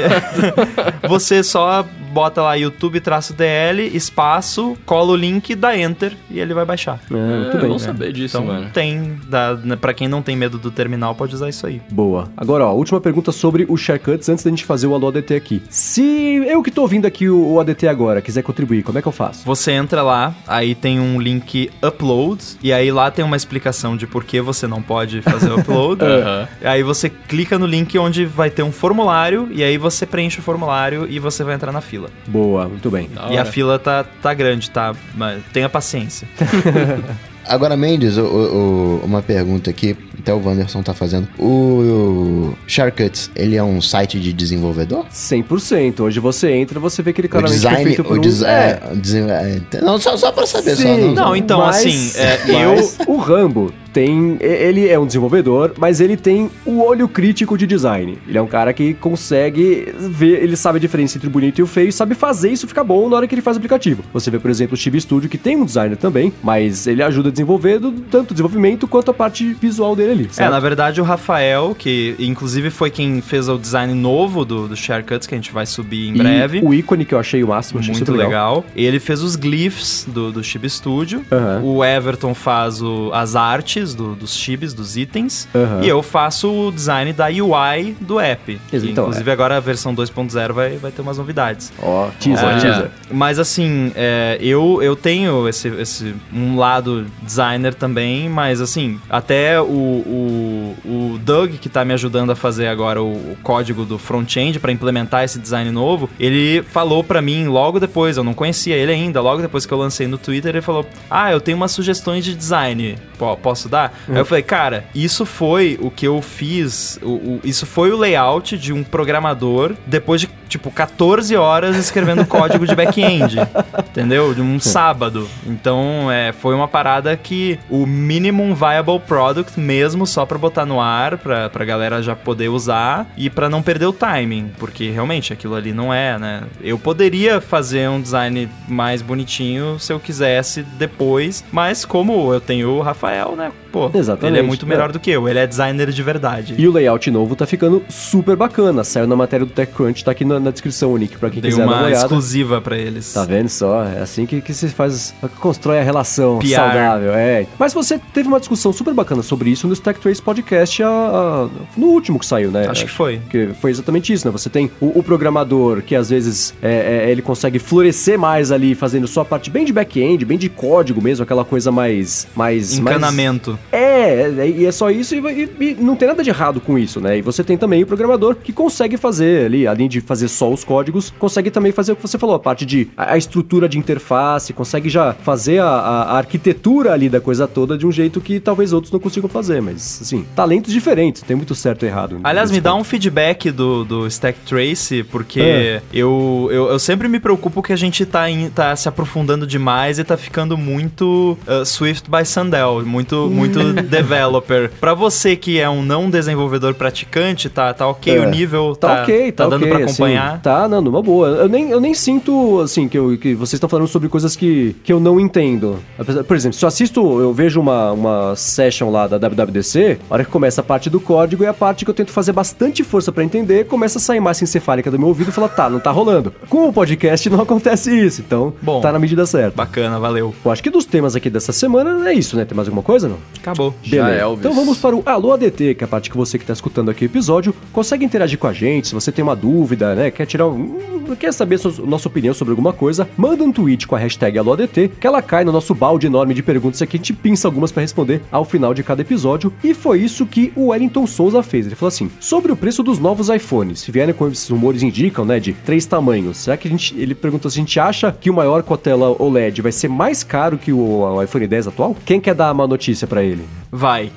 você só bota lá YouTube-DL, espaço, cola o link, dá enter e ele vai baixar. É, muito É, bem. bom saber disso, Então mano. tem, dá, né, pra quem não tem medo do terminal, pode usar isso aí. Boa. Agora, ó, última pergunta sobre o Sharecuts antes da gente fazer o Alô ADT aqui. Se eu que tô ouvindo aqui o, o ADT agora quiser contribuir, como é que eu faço? Você entra lá, aí tem um link upload, e aí lá tem uma explicação de por que você não pode fazer o upload. Aham. Aí você clica no link onde vai ter um formulário, e aí você preenche o formulário e você vai entrar na fila. Boa, muito bem. Da E a fila tá, tá grande, tá? Mas tenha paciência. Agora, Mendes, o- o- uma pergunta aqui, até o Wanderson tá fazendo. O, o Shortcuts, ele é um site de desenvolvedor? 100%. Hoje você entra, você vê que ele O claramente design, foi feito por o um... desi- É, é, é, não, só, só pra saber, só. Sim. Não, então, mas- assim, é, eu- mas O Rambo tem. Ele é um desenvolvedor, mas ele tem o olho crítico de design. Ele é um cara que consegue ver, ele sabe a diferença entre o bonito e o feio e sabe fazer isso ficar bom na hora que ele faz o aplicativo. Você vê, por exemplo, o Chibi Studio, que tem um designer também, mas ele ajuda a desenvolver do- tanto o desenvolvimento quanto a parte visual dele ali. É, certo? na verdade, o Rafael, que inclusive foi quem fez o design novo do, do Sharecuts, que a gente vai subir em E breve. o ícone que eu achei o máximo, achei Muito super legal. Ele fez os glyphs do, do Chibi Studio. Aham. O Everton faz o- as artes do- dos chibis, dos itens. Aham. E eu faço o design da UI do app. que, Então, inclusive, agora a versão 2.0 vai, vai ter umas novidades. Ó, teaser, É, teaser. Mas assim, é, eu, eu tenho esse, esse um lado designer também, mas assim, até o, o, o Doug, que tá me ajudando a fazer agora o, o código do front-end para implementar esse design novo, ele falou pra mim logo depois, eu não conhecia ele ainda, logo depois que eu lancei no Twitter, ele falou: Ah, eu tenho umas sugestões de design, posso dar? Aí eu falei, cara, isso foi o que eu fiz, o- o- isso foi o layout de um programador depois de, tipo, 14 horas escrevendo código de back-end, entendeu? De um sábado. Então, é, foi uma parada que o minimum viable product mesmo, só pra botar no ar, pra, pra galera já poder usar e pra não perder o timing, porque realmente aquilo ali não é, né? Eu poderia fazer um design mais bonitinho se eu quisesse depois, mas como eu tenho o Rafael, né? Pô, Exatamente, ele é muito melhor é. do que eu, ele é designer de verdade. E o layout novo tá ficando super bacana. Saiu na matéria do TechCrunch, tá aqui na, na descrição o link pra quem Dei quiser dar uma uma olhada. exclusiva pra eles. Tá vendo só? É assim que, que se faz, constrói a relação PR. saudável. É. Mas você teve uma discussão super bacana sobre isso no Stack Trace Podcast a- a- no último que saiu, né? Acho que foi. Que foi exatamente isso, né? Você tem o, o programador que às vezes é, é, ele consegue florescer mais ali, fazendo só a parte bem de back-end, bem de código mesmo, aquela coisa mais. mais mais- Encanamento. é, é, e é só isso e, e- e não tem nada de errado com isso, né? E você tem também o programador que consegue fazer ali, além de fazer só os códigos, consegue também fazer o que você falou, a parte de a, a estrutura de interface, consegue já fazer a, a- arquitetura ali da coisa toda de um jeito que talvez outros não consigam fazer, mas assim, talentos diferentes, tem muito certo e errado. Aliás, nesse me dá ponto. um feedback do, do Stack Trace, porque É. eu, eu, eu sempre me preocupo que a gente tá, em- tá se aprofundando demais e tá ficando muito uh, Swift by Sandel, muito, muito muito developer. Pra você que é um não desenvolvedor praticante, tá, tá ok É. o nível? Tá, ok, tá, dando ok, pra assim, acompanhar? tá, não, numa boa. Eu nem, eu nem sinto, assim, que, eu, que vocês estão falando sobre coisas que, que eu não entendo. Por exemplo, se eu assisto, eu vejo uma, uma session lá da WWDC, a hora que começa a parte do código é a parte que eu tento fazer bastante força pra entender, começa a sair massa encefálica do meu ouvido e fala, tá, não tá rolando. Com o podcast não acontece isso, então Bom. tá na medida certa. Bacana, valeu. Eu acho que dos temas aqui dessa semana é isso, né? Tem mais alguma coisa, não? Acabou. Já Beleza. é, Elvis. Então vamos para o Alô ADT, que é a parte que você que está escutando aqui o episódio consegue interagir com a gente. Se você tem uma dúvida, né, quer tirar um, quer saber sua, nossa opinião sobre alguma coisa, manda um tweet com a hashtag Alô ADT, que ela cai no nosso balde enorme de perguntas aqui. A gente pinça algumas para responder ao final de cada episódio. E foi isso que o Wellington Souza fez. Ele falou assim: sobre o preço dos novos iPhones, se vierem com esses rumores indicam, né, de três tamanhos. Será que a gente, ele perguntou se a gente acha que o maior com a tela OLED vai ser mais caro que o, o iPhone 10 atual? Quem quer dar uma notícia para ele? Vai.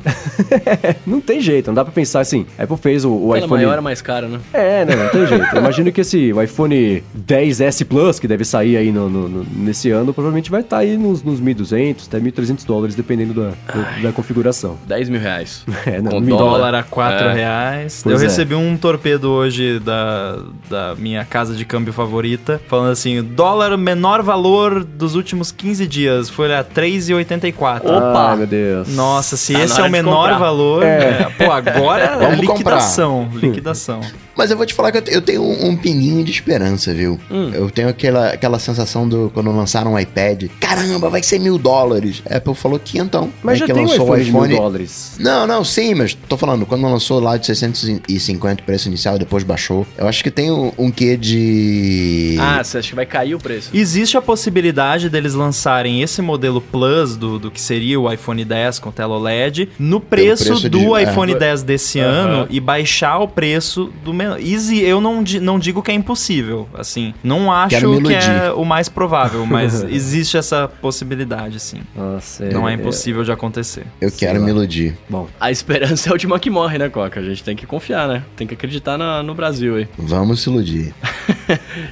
não tem jeito, não dá pra pensar assim. A Apple fez o, o Ela iPhone. maior é mais cara, né? É, né? Não tem jeito. Eu imagino que esse o iPhone 10S Plus, que deve sair aí no, no- no- nesse ano, provavelmente vai estar aí nos, nos 1.200, até 1.300 dólares, dependendo da, do- da configuração. 10 mil reais. É, não, Com mil dólar. Dólar a 4 É. reais. Pois eu é. recebi um torpedo hoje da, da minha casa de câmbio favorita, falando assim: dólar menor valor dos últimos 15 dias. Foi olhar 3,84. Opa! Ai, meu Deus. Nossa, se Tá esse é o menor comprar. valor. é, Pô, agora é liquidação. Liquidação. Mas eu vou te falar que eu te- eu tenho um, um pininho de esperança, viu? Eu tenho aquela, aquela sensação do quando lançaram o iPad. Caramba, vai ser mil dólares. A Apple falou que então. Mas Aí já tem um lançou iPhone de mil dólares. Não, não, sim, mas tô falando, quando lançou lá de 650 o preço inicial, depois baixou. Eu acho que tem um, um quê de. Ah, você acha que vai cair o preço? Existe a possibilidade deles lançarem esse modelo Plus do, do que seria o iPhone 10 com tela OLED no preço, preço do de- é. iPhone 10 desse Aham. ano e baixar o preço do menor. Easy, eu não, não digo que é impossível, assim. Não acho que é o mais provável, mas existe essa possibilidade, sim. Nossa, Não é impossível de acontecer. Eu quero lá. me iludir. Bom, A esperança é a última que morre, né, Coca? A gente tem que confiar, né? Tem que acreditar na- no Brasil aí. Vamos se iludir.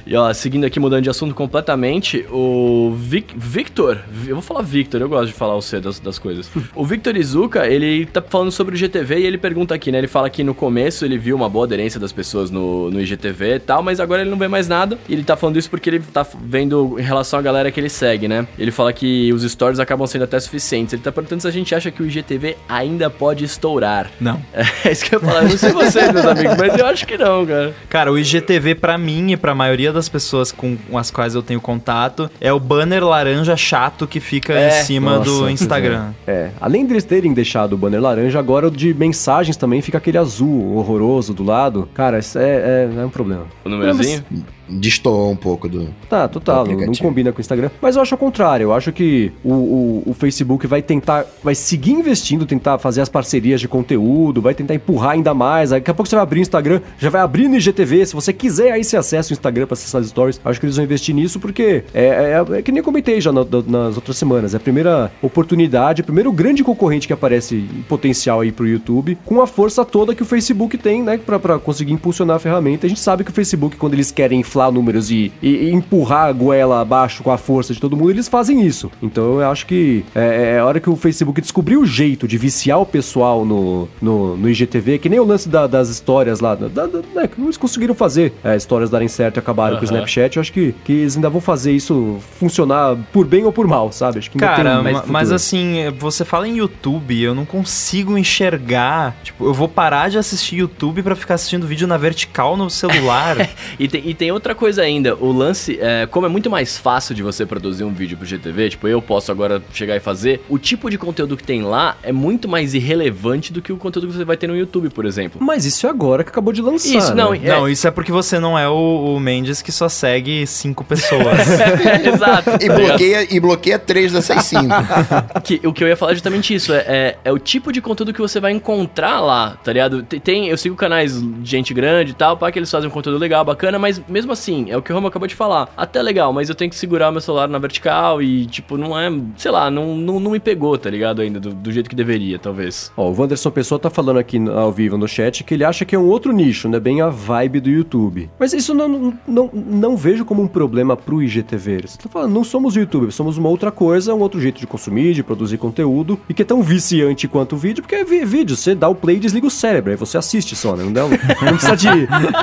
E ó, seguindo aqui, mudando de assunto completamente, o Vic- Victor, eu vou falar Victor, eu gosto de falar o C das, das coisas. O Victor Izuka, ele tá falando sobre o GTV e ele pergunta aqui, né? Ele fala que no começo ele viu uma boa aderência das pessoas no, no IGTV e tal, mas agora ele não vê mais nada. E ele tá falando isso porque ele tá vendo em relação à galera que ele segue, né? Ele fala que os stories acabam sendo até suficientes. Ele tá perguntando se a gente acha que o IGTV ainda pode estourar. Não. É isso que eu ia falar. Eu não sei vocês, meus amigos, mas eu acho que não, cara. Cara, o IGTV pra mim e pra maioria das pessoas com as quais eu tenho contato é o banner laranja chato que fica É. em cima do Nossa, Instagram. É, além deles terem deixado o banner laranja, agora o de mensagens também fica aquele azul horroroso do lado. Cara, isso é, é, é um problema. O númerozinho? Destoou um pouco do. Tá, total, Do não, combina com o Instagram. Mas eu acho o contrário, eu acho que o, o, o Facebook vai tentar, vai seguir investindo, tentar fazer as parcerias de conteúdo, vai tentar empurrar ainda mais. Daqui a pouco você vai abrir o Instagram, já vai abrir no IGTV. Se você quiser, aí você acessa o Instagram pra acessar as stories. Eu acho que eles vão investir nisso porque é, é- é que nem eu comentei já na- nas outras semanas. É a primeira oportunidade, o primeiro grande concorrente que aparece em potencial aí pro YouTube, com a força toda que o Facebook tem, né, pra, pra conseguir impulsionar a ferramenta. A gente sabe que o Facebook, quando eles querem inflar números e, e- e empurrar a goela abaixo com a força de todo mundo, eles fazem isso. Então eu acho que é, é a hora que o Facebook descobriu o jeito de viciar o pessoal no, no, no IGTV, que nem o lance da- das histórias lá, da, da- né, que eles conseguiram fazer é, histórias darem certo e acabaram com o. Snapchat. Eu acho que, que eles ainda vão fazer isso funcionar por bem ou por mal, sabe? Acho que ainda Cara, tem mais ma- futuro. mas assim, você fala em YouTube, eu não consigo enxergar. Tipo, eu vou parar de assistir YouTube pra ficar assistindo vídeo na vertical no celular. E tem, e tem outra coisa ainda, o lance, é, como é muito mais fácil de você produzir um vídeo pro GTV, tipo, eu posso agora chegar e fazer, o tipo de conteúdo que tem lá é muito mais irrelevante do que o conteúdo que você vai ter no YouTube, por exemplo. Mas isso é agora que acabou de lançar. Isso, não, né? É. Não, isso é porque você não é o, o Mendes que só segue cinco pessoas. Exato. E bloqueia, e bloqueia três dessas cinco. Que- o que eu ia falar é justamente isso, é, é, é o tipo de conteúdo que você vai encontrar lá, tá ligado? Tem, tem- eu sigo canais de gente grande e tal, para que eles fazem um conteúdo legal, bacana, mas mesmo mesmo assim, é o que o Ramo acabou de falar. Até legal, mas eu tenho que segurar meu celular na vertical e, tipo, não é. Sei lá, não, não, não me pegou, tá ligado? Ainda, do, do jeito que deveria, talvez. Ó, o Wanderson Pessoa tá falando aqui ao vivo no chat que ele acha que é um outro nicho, né? Bem a vibe do YouTube. Mas isso não, não, não, não vejo como um problema pro IGTV. Você tá falando, não somos YouTube, somos uma outra coisa, um outro jeito de consumir, de produzir conteúdo, e que é tão viciante quanto o vídeo, porque é vídeo, você dá o play e desliga o cérebro, aí você assiste só, né? Não, dá- não precisa de,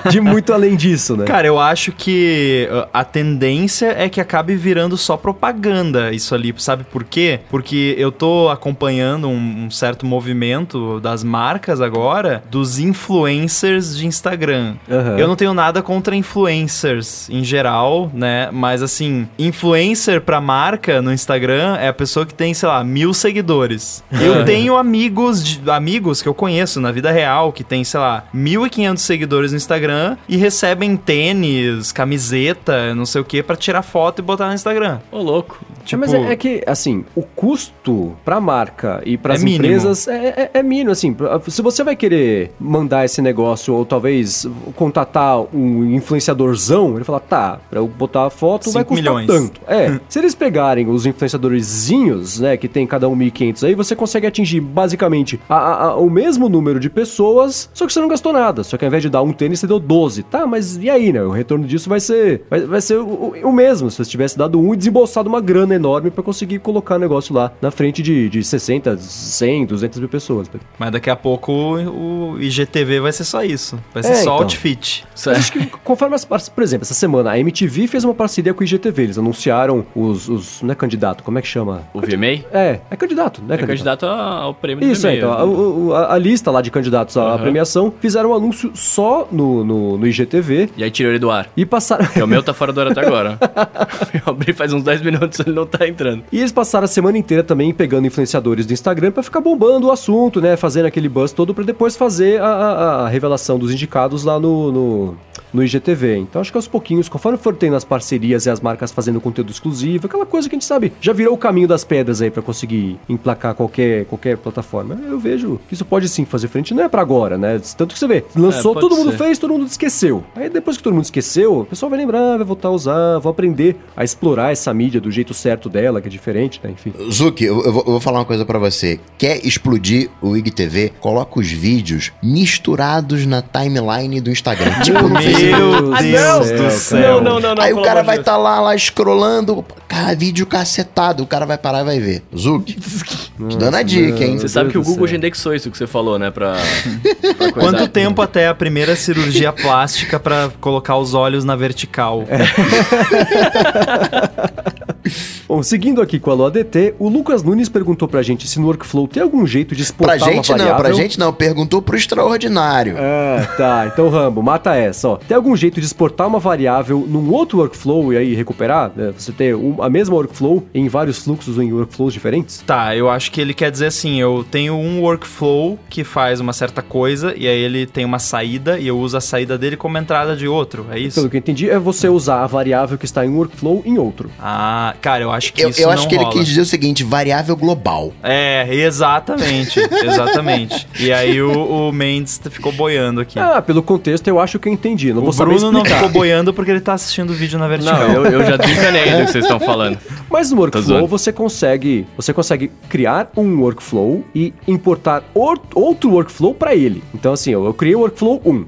de muito além disso, né? Cara, eu acho que uh, a tendência é que acabe virando só propaganda isso ali, sabe por quê? Porque eu tô acompanhando um, um certo movimento das marcas agora, dos influencers de Instagram. Aham. Eu não tenho nada contra influencers em geral, né? Mas assim, influencer pra marca no Instagram é a pessoa que tem, sei lá, mil seguidores. Eu tenho amigos, de- amigos que eu conheço na vida real que tem, sei lá, 1.500 seguidores no Instagram e recebem tênis, camiseta, não sei o que, pra tirar foto e botar no Instagram. Ô, louco. É, mas é, é que, assim, o custo pra marca e pras É empresas é, é, é mínimo, assim. Se você vai querer mandar esse negócio ou talvez contatar um influenciadorzão, ele fala, tá, pra eu botar a foto vai custar milhões. tanto. É, se eles pegarem os influenciadorzinhos, né, que tem cada um 1.500 aí, você consegue atingir basicamente a- a- a- o mesmo número de pessoas, só que você não gastou nada. Só que ao invés de dar um tênis, você deu 12. Tá, mas e aí, né? O retorno disso vai ser, vai, vai ser o, o- o mesmo se você tivesse dado um e desembolsado uma grana enorme pra conseguir colocar o negócio lá na frente de, de 60, 100, 200 mil pessoas. né? Mas daqui a pouco o, o IGTV vai ser só isso. Vai ser É, só então. outfit. Acho que conforme as Por exemplo, essa semana a MTV fez uma parceria com o IGTV. Eles anunciaram os. os não é candidato, como é que chama? O VMA? É, é candidato, né? É candidato ao prêmio Isso, do é, então, a, a- a lista lá de candidatos à Aham. premiação fizeram um anúncio só no, no, no IGTV E aí tirou ele do ar. E passaram. O meu tá fora do ar até agora. Eu abri faz uns 10 minutos ele não tá entrando. E eles passaram a semana inteira também pegando influenciadores do Instagram pra ficar bombando o assunto, né? Fazendo aquele buzz todo pra depois fazer a, a- a revelação dos indicados lá no, no, no IGTV. Então acho que aos pouquinhos, conforme for tendo as parcerias e as marcas fazendo conteúdo exclusivo, aquela coisa que a gente sabe, já virou o caminho das pedras aí pra conseguir emplacar qualquer, qualquer plataforma. Eu vejo que isso pode sim fazer frente, não é pra agora, né? Tanto que você vê, lançou, É, todo mundo ser. fez, todo mundo esqueceu. Aí depois que todo mundo esqueceu, o pessoal vai lembrar, vai voltar a usar, vai aprender a explorar essa mídia do jeito certo dela, que é diferente, né? Enfim. Zuki, eu, eu vou, eu vou falar uma coisa pra você. Quer explodir o IGTV? Coloca os vídeos misturados na timeline do Instagram. tipo no Meu. Deus do céu. Não, não, não, não. Aí o cara vai de estar lá, lá scrollando, cara, vídeo cacetado. O cara vai parar e vai ver. Zuki, te dando a dica, hein? Você sabe que o Google já indexou isso que você falou, né? Pra. pra Quanto tempo até a primeira cirurgia plástica pra colocar os olhos na vertical? Bom, seguindo aqui com a LoADT, o Lucas Nunes perguntou pra gente se no workflow tem algum jeito de Pra exportar uma gente não, variável. pra gente não. Perguntou pro extraordinário. Ah, tá. Então, Rambo, mata essa, ó. Tem algum jeito de exportar uma variável num outro workflow e aí recuperar? né? Você ter um- a mesma workflow em vários fluxos ou em workflows diferentes? Tá, eu acho que ele quer dizer assim, eu tenho um workflow que faz uma certa coisa e aí ele tem uma saída e eu uso a saída dele como entrada de outro, é isso? Pelo que eu entendi, é você usar a variável que está em um workflow em outro. Ah, cara, eu acho que Eu, isso eu não acho que ele rola. quis dizer o seguinte: variável global. É, exatamente, exatamente. E aí o, o Mendes ficou boiando aqui. Ah, pelo contexto eu acho que eu entendi. Não o vou saber Bruno não explicar. ficou boiando porque ele tá assistindo o vídeo na vertical. Não, eu, eu já desencanei do que vocês estão falando. Mas no workflow você consegue, você consegue criar um workflow e importar or- outro workflow para ele. Então assim, eu, eu criei o workflow 1, Uhum.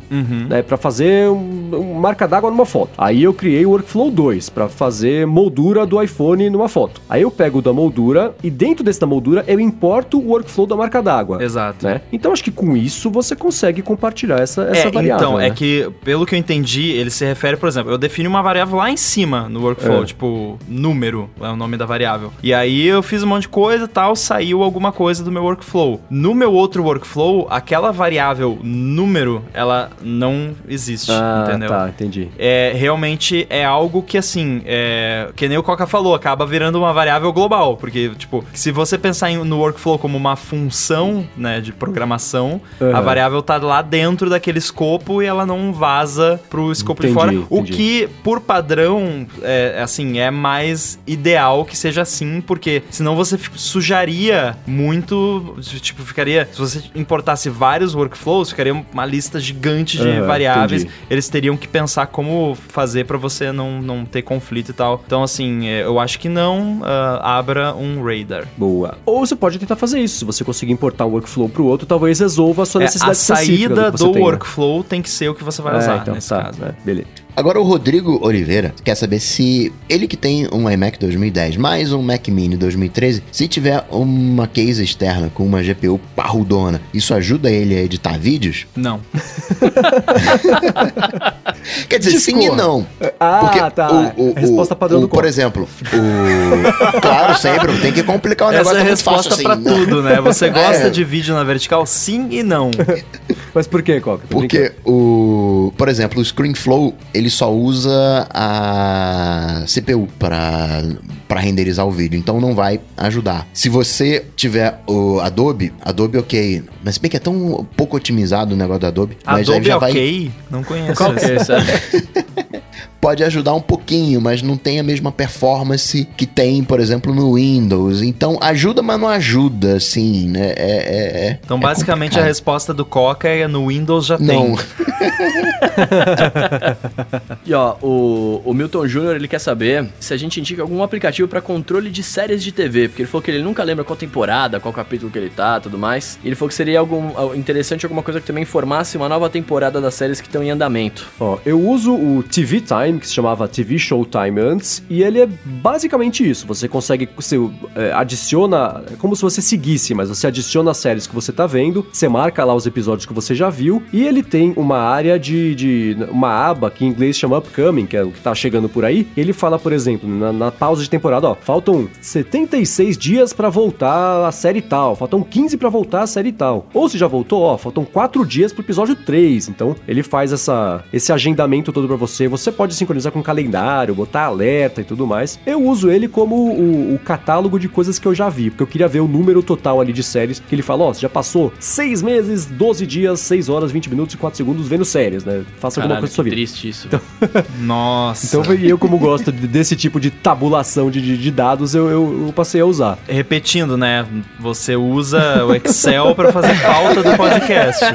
né, para fazer um, um marca d'água numa foto. Aí eu criei o workflow 2 para fazer moldura do iPhone numa foto. Aí eu pego da moldura e dentro desse da moldura eu importo o workflow da marca d'água. Exato. Né? Então acho que com isso você consegue compartilhar essa, essa é, variável. então, né? é que, pelo que eu entendi, ele se refere, por exemplo, eu defino uma variável lá em cima no workflow, É. tipo, número é o nome da variável. E aí eu fiz um monte de coisa e tal, saiu alguma coisa do meu workflow. No meu outro workflow, aquela variável número, ela não existe, Ah, entendeu? tá, entendi. É, realmente é algo que, assim, é, que nem o Coca falou, acaba virando uma variável global, porque, tipo, se você pensar em- no workflow como uma função, né, de programação, a Aham. variável tá lá dentro daquele escopo e ela não vaza pro escopo de Entendi, fora. O entendi. que, por padrão, é, assim, é mais ideal que seja assim, porque senão você sujaria muito, tipo, ficaria... Se você importasse vários workflows, ficaria uma lista gigante de Aham, variáveis. entendi. Eles teriam que pensar como fazer pra você não, não ter conflito e tal. Então, assim, é, eu acho que não ah, abra um radar. Boa. Ou você pode tentar fazer isso. Se você conseguir importar um workflow pro outro, talvez resolva a sua É, necessidade a específica saída do tem, né? workflow tem que ser o que você vai É, usar então, nesse tá, caso. né? Beleza. Agora o Rodrigo Oliveira quer saber se ele que tem um iMac 2010 mais um Mac Mini 2013, se tiver uma case externa com uma GPU parrudona, isso ajuda ele a editar vídeos? Não. Quer dizer, sim e não. Ah, Porque tá. o, o, Resposta o- padrão o, do Por exemplo, o... Claro, sempre, tem que complicar o Essa negócio. é a é fácil resposta assim, pra não. tudo, né? Você gosta É. de vídeo na vertical? Sim e não. Mas por que, Coca? Brincando. Porque o, por exemplo, o ScreenFlow, ele só usa a CPU para para renderizar o vídeo, então não vai ajudar. Se você tiver o Adobe, Adobe OK, mas se bem que é tão pouco otimizado o negócio do Adobe, Adobe já vai OK? Não conheço. Qual que é esse. pode ajudar um pouquinho, mas não tem a mesma performance que tem, por exemplo, no Windows. Então ajuda, mas não ajuda, assim, né? É, é- é- Então, é basicamente, a complicado. resposta do Coca é no Windows já não. tem. E ó, o, o Milton Júnior, ele quer saber se a gente indica algum aplicativo pra controle de séries de TV, porque ele falou que ele nunca lembra qual temporada, qual capítulo que ele tá, tudo mais. E ele falou que seria algum interessante alguma coisa que também informasse uma nova temporada das séries que estão em andamento. Ó, eu uso o TV Time, que se chamava TV Showtime antes, e ele é basicamente isso. Você consegue, você é, adiciona, é como se você seguisse, mas você adiciona as séries que você tá vendo, você marca lá os episódios que você já viu, e ele tem uma área de, de uma aba que em inglês chama Upcoming, que é o que tá chegando por aí. Ele fala, por exemplo, na, na pausa de temporada, ó, faltam 76 dias pra voltar a série tal, faltam 15 pra voltar a série tal. Ou se já voltou, ó, faltam 4 dias pro episódio 3. Então, ele faz essa, esse agendamento todo pra você. Você pode sincronizar com o calendário, botar alerta e tudo mais. Eu uso ele como o, o catálogo de coisas que eu já vi, porque eu queria ver o número total ali de séries que ele fala, ó, você já passou 6 meses, 12 dias, 6 horas, 20 minutos e 4 segundos vendo séries, né? Faça alguma Caralho, coisa na sua que vida. triste isso. Nossa. Então, eu como gosto de- desse tipo de tabulação de, de- de dados, eu, eu- eu passei a usar. Repetindo, né? Você usa o Excel pra fazer pauta do podcast.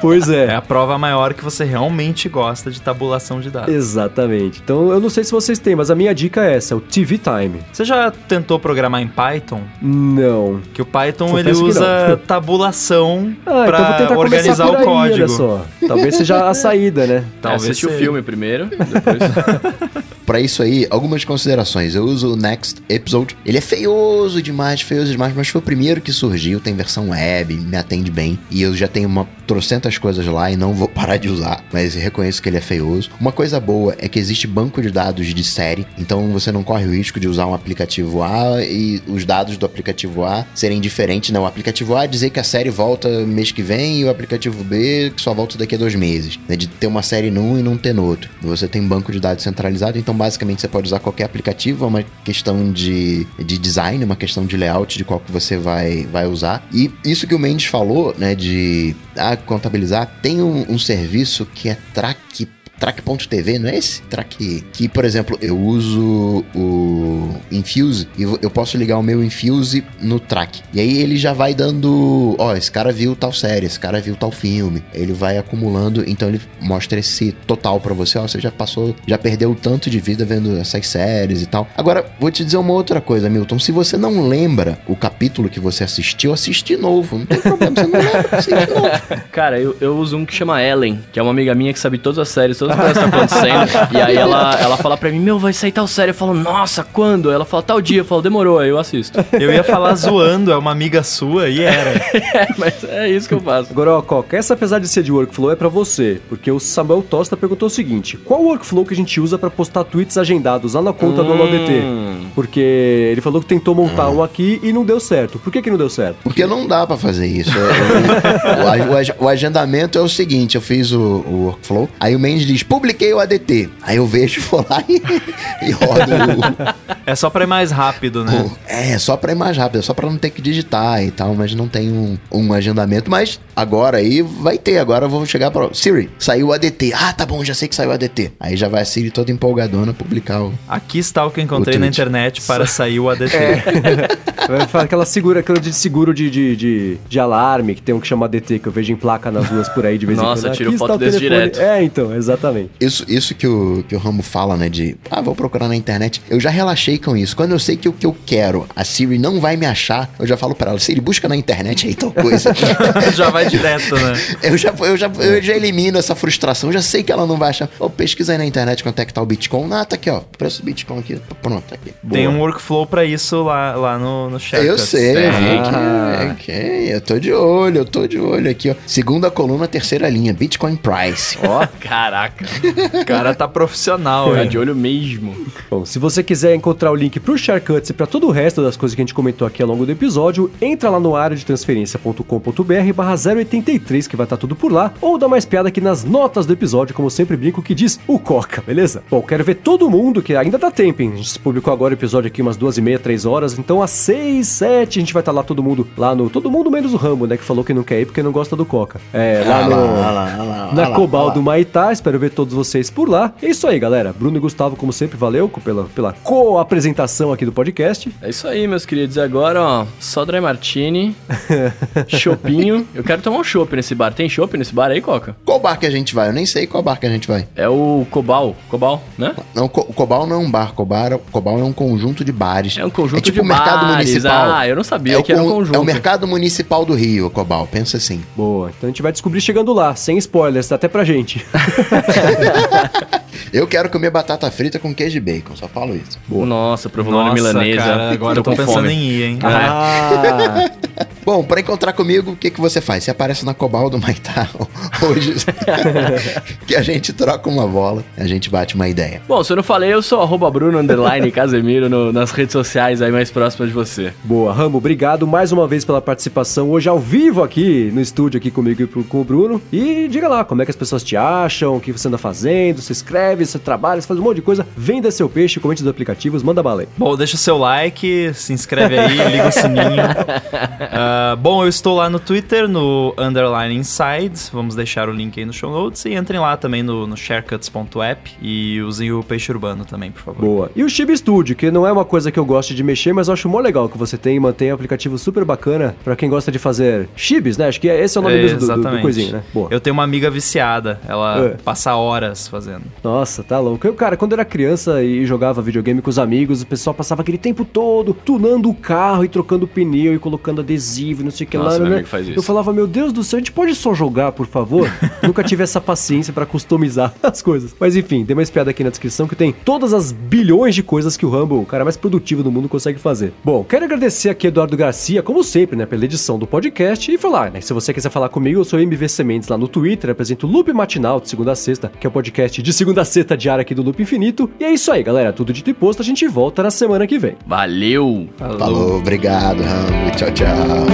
Pois É é. a prova maior que você realmente gosta de tabulação de dados. Exatamente. Então, eu não sei se vocês têm, mas a minha dica é essa, é o TV Time. Você já tentou programar em Python? Não. Que o Python Confesso ele usa tabulação Ah, então vou pra tentar organizar começar por o aí, código. olha só. Talvez seja a saída, né? Talvez Assiste o filme primeiro, depois... Pra isso aí, algumas considerações. Eu uso o Next Episode. Ele é feioso demais, feioso demais, mas foi o primeiro que surgiu. Tem versão web, me atende bem. E eu já tenho uma trocentas coisas lá e não vou parar de usar. Mas reconheço que ele é feioso. Uma coisa boa é que existe banco de dados de série. Então você não corre o risco de usar um aplicativo A e os dados do aplicativo A serem diferentes. Não, o aplicativo A dizer que a série volta mês que vem e o aplicativo B que só volta daqui a dois meses. Né? De ter uma série num e não ter no outro. Você tem banco de dados centralizado, então basicamente você pode usar qualquer aplicativo, é uma questão de, de design, uma questão de layout de qual que você vai, vai usar. E isso que o Mendes falou, né, de ah, contabilizar, tem um, um serviço que é Track Track.tv, não é esse? Track. Que, por exemplo, eu uso o Infuse e eu posso ligar o meu Infuse no Track. E aí ele já vai dando. Ó, esse cara viu tal série, esse cara viu tal filme. Ele vai acumulando, então ele mostra esse total pra você. Ó, você já passou, já perdeu tanto de vida vendo essas séries e tal. Agora, vou te dizer uma outra coisa, Milton. Se você não lembra o capítulo que você assistiu, assiste novo. Não tem problema, você não lembra, assiste novo. Cara, eu, eu uso um que chama Ellen, que é uma amiga minha que sabe todas as séries, todas que estão acontecendo. e aí ela, ela fala pra mim, meu, vai sair tal série. Eu falo, nossa, quando? Ela fala, tal dia. Eu falo, demorou, aí eu assisto. Eu ia falar zoando, é uma amiga sua e era. é, mas é isso que eu faço. Agora, ó, Coca, essa apesar de ser de workflow é pra você, porque o Samuel Tosta perguntou o seguinte: qual workflow que a gente usa pra postar tweets agendados lá na conta do AloDT? Hum. Porque ele falou que tentou montar um aqui e não deu certo. Por que que não deu certo? Porque não dá pra fazer isso. O, o- o agendamento é o seguinte: eu fiz o, o workflow, aí o Mendes diz, publiquei o ADT. Aí eu vejo, vou lá e, e rodo É só pra ir mais rápido, né? É, só pra ir mais rápido, é só pra não ter que digitar e tal, mas não tem um, um agendamento. Mas agora aí vai ter, agora eu vou chegar pra... Siri, saiu o ADT. Ah, tá bom, já sei que saiu o ADT. Aí já vai a Siri toda empolgadona publicar o... Aqui está o que eu encontrei na internet para sair o ADT. Vai falar aquela segura, aquela de seguro de, de, de, de alarme, que tem um que chama DT, que eu vejo em placa nas ruas por aí de vez Nossa, em quando. tiro Aqui foto está o desse telefone. direto. É, então, exatamente. Isso, isso que, o, que o Rambo fala, né? De, ah, vou procurar na internet. Eu já relaxei com isso. Quando eu sei que o que eu quero, a Siri não vai me achar, eu já falo pra ela, Siri, busca na internet aí tal coisa. Já vai direto, né? eu, já, eu, já, eu já elimino essa frustração. Eu já sei que ela não vai achar. Ô, pesquisa aí na internet quanto é que tá o Bitcoin. Ah, tá aqui, ó. Preço do Bitcoin aqui. Pronto, tá aqui. Tem Boa. um workflow pra isso lá, lá no, no chat. Eu sei, Tem. eu vi que, Ah. ok, eu tô de olho, eu tô de olho aqui, ó. Segunda coluna, terceira linha, Bitcoin Price. Ó, caraca. O cara tá profissional, Tá hein? de olho mesmo. Bom, se você quiser encontrar o link pro Sharecuts e para todo o resto das coisas que a gente comentou aqui ao longo do episódio, entra lá no área de transferência.com.br barra 083 que vai estar tudo por lá, ou dá mais piada aqui nas notas do episódio, como sempre brinco, que diz o Coca, beleza? Bom, quero ver todo mundo, que ainda dá tempo, hein? A gente publicou agora o episódio aqui umas duas e meia, três horas, então às seis, sete, a gente vai estar lá todo mundo, lá no... Todo mundo menos o Rambo, né? Que falou que não quer ir porque não gosta do Coca. É, lá Ah no... lá, lá, lá, na lá, Cobal lá. do Maitá. Espero ver todos vocês por lá. É isso aí, galera. Bruno e Gustavo, como sempre, valeu pela, pela co-apresentação aqui do podcast. É isso aí, meus queridos. E agora, ó, só Dry Martini, chopinho. Eu quero tomar um chopp nesse bar. Tem chopp nesse bar aí, Coca? Qual bar que a gente vai? Eu nem sei qual bar que a gente vai. É o Cobal. Cobal, né? Não, Co- o Cobal não é um bar, Cobal, Cobal é um conjunto de bares. É um conjunto é tipo de o mercado bares. municipal. Ah, eu não sabia é o que era um con- conjunto. É o mercado municipal do Rio, Cobal, pensa assim. Boa. Então a gente vai descobrir chegando lá, sem spoilers, até pra gente. ハハハハ! Eu quero comer batata frita com queijo e bacon, só falo isso. Nossa, provolone Nossa, milanesa. cara, agora eu tô com pensando fome. em ir, hein? ah, Bom, pra encontrar comigo, o que, que você faz? Você aparece na Cobal do Maitá hoje, que a gente troca uma bola, a gente bate uma ideia. Bom, se eu não falei, eu sou arroba Bruno underline Casemiro no- nas redes sociais aí mais próximas de você. boa. Rambo, obrigado mais uma vez pela participação hoje ao vivo aqui no estúdio aqui comigo e com o Bruno. E diga lá, como é que as pessoas te acham, o que você anda fazendo, você escreve, você trabalha, você faz um monte de coisa. Venda seu peixe, comente dos aplicativos, manda bala aí. Bom, deixa o seu like, se inscreve aí, liga o sininho. Ah, bom, eu estou lá no Twitter, no Underline Insides. Vamos deixar o link aí no show notes. E entrem lá também no, no sharecuts.app e usem o Peixe Urbano também, por favor. Boa. E o Chibi Studio, que não é uma coisa que eu gosto de mexer, mas eu acho mó legal que você tem e mantém um aplicativo super bacana pra quem gosta de fazer chibis, né? Acho que esse é o nome É, mesmo do, do, do coisinho, né? Boa. Eu tenho uma amiga viciada, ela É. passa horas fazendo. Nossa, tá louco. Eu, cara, quando eu era criança e jogava videogame com os amigos, o pessoal passava aquele tempo todo tunando o carro e trocando pneu e colocando adesivo e não sei o que Nossa, lá, meu né? faz isso. Eu falava, meu Deus do céu, a gente pode só jogar, por favor? Nunca tive essa paciência pra customizar as coisas. Mas enfim, tem uma espiada aqui na descrição que tem todas as bilhões de coisas que o Rumble, o cara mais produtivo do mundo, consegue fazer. Bom, quero agradecer aqui Eduardo Garcia, como sempre, né, pela edição do podcast e falar, né, se você quiser falar comigo, eu sou MV Sementes lá no Twitter, apresento o Loop Matinal de segunda a sexta, que é o podcast de segunda a sexta diária aqui do Loop Infinito. E é isso aí, galera, tudo dito e posto, a gente volta na semana que vem. Valeu! Falou, obrigado, Rambo. Tchau, tchau.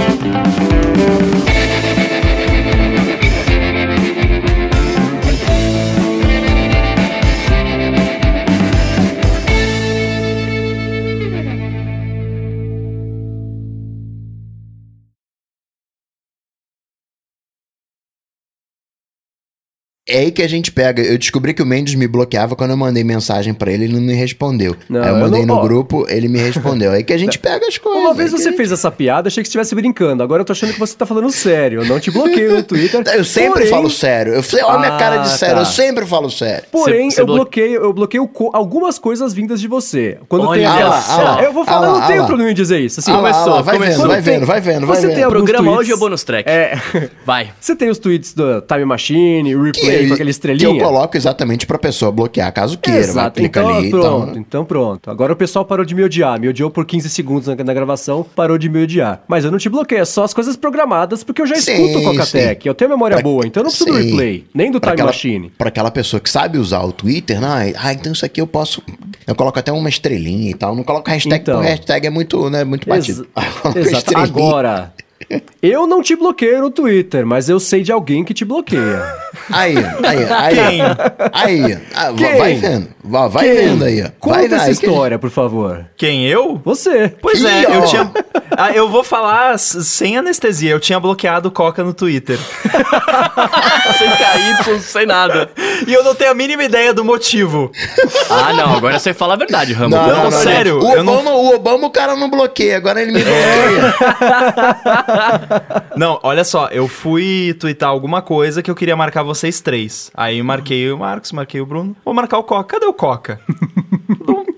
É aí que a gente pega. Eu descobri que o Mendes me bloqueava quando eu mandei mensagem pra ele, ele não me respondeu. Não, aí eu eu mandei não- no grupo, ele me respondeu. É aí que a gente pega as coisas. Uma vez é você a gente- fez essa piada, achei que estivesse brincando. Agora eu tô achando que você tá falando sério. Eu não te bloqueio no Twitter. Eu sempre Porém- falo sério. Eu falei, olha minha Ah, cara de sério, tá. eu sempre falo sério. Porém, Você- você eu blo- bloqueio, eu bloqueio co- algumas coisas vindas de você. Quando Olha tem lá, aquela- ah lá, eu vou falar, ah lá, eu não ah tenho lá. problema em dizer isso. Assim, Ah começou, ah lá, vai começou. vendo, vai Tem- vendo, vai vendo, vai você vendo. tem O alguns programa hoje é o bônus track. É. Vai. Você tem os tweets do Time Machine, o com aquela que estrelinha? eu coloco exatamente pra pessoa bloquear, caso queira. Exato, então ali pronto, tal. então pronto. Agora o pessoal parou de me odiar. Me odiou por 15 segundos na, na gravação, parou de me odiar. Mas eu não te bloqueio, é só as coisas programadas, porque eu já Sim, escuto o Cocatec. Eu tenho memória Pra- boa, então eu não preciso do sim. replay, nem do Pra Time aquela, Machine. Pra aquela pessoa que sabe usar o Twitter, não, ah, então isso aqui eu posso. Eu coloco até uma estrelinha e tal. Não coloco hashtag, Então. hashtag é muito, né, muito batido. Ex- Exato. estrelinha. Agora, eu não te bloqueio no Twitter, mas eu sei de alguém que te bloqueia. Aí, aí, aí. Quem? Aí, ah, Quem? vai vendo. Vai, vai Quem? vendo aí. Conta vai essa aí que- história, por favor. Quem, eu? Você. Pois é, eu tinha. Ah, eu vou falar sem anestesia. Eu tinha bloqueado o Coca no Twitter. sem KY, sem nada. E eu não tenho a mínima ideia do motivo. Ah, não, agora você fala a verdade, Rambo. Não, Não, não, não, sério, O eu não- Obama, o Obama o cara não bloqueia, agora ele me bloqueia. Não, olha só, eu fui twittar alguma coisa que eu queria marcar vocês três. Aí marquei o Marcos, marquei o Bruno. Vou marcar o Coca. Cadê o Coca?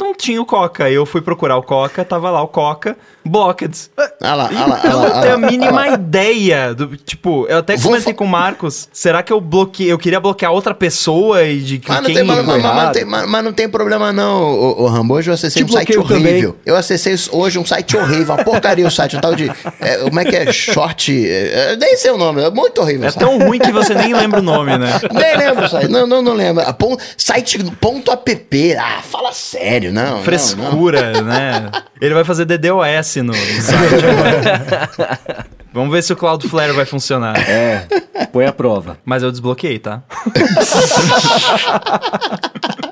Não, tinha o Coca. Eu fui procurar o Coca, tava lá o Coca, blocked. Olha lá, olha lá, Eu olha lá. não tenho a mínima ideia. Do, tipo, eu até comentei com o Marcos. Será que eu bloqueei? Eu queria bloquear outra pessoa e de Mas não, quem tem, mas, mas- mas- errado. mas tem- mas- mas não tem problema não, o, Rambo. Hoje eu acessei Te um site horrível. também. Eu acessei hoje um site horrível, uma porcaria o site, um tal de... é, como é que é? Short... é, nem sei o nome, é muito horrível É o site. tão ruim que você nem lembra o nome, né? Nem lembro o site, não, não, não lembro. Ah, pon- site ponto app, ah, fala sério, não, não, não. Frescura, né? Ele vai fazer DDoS no, no site agora. Vamos ver se o Cloudflare vai funcionar. É, põe a prova. Mas eu desbloqueei, tá?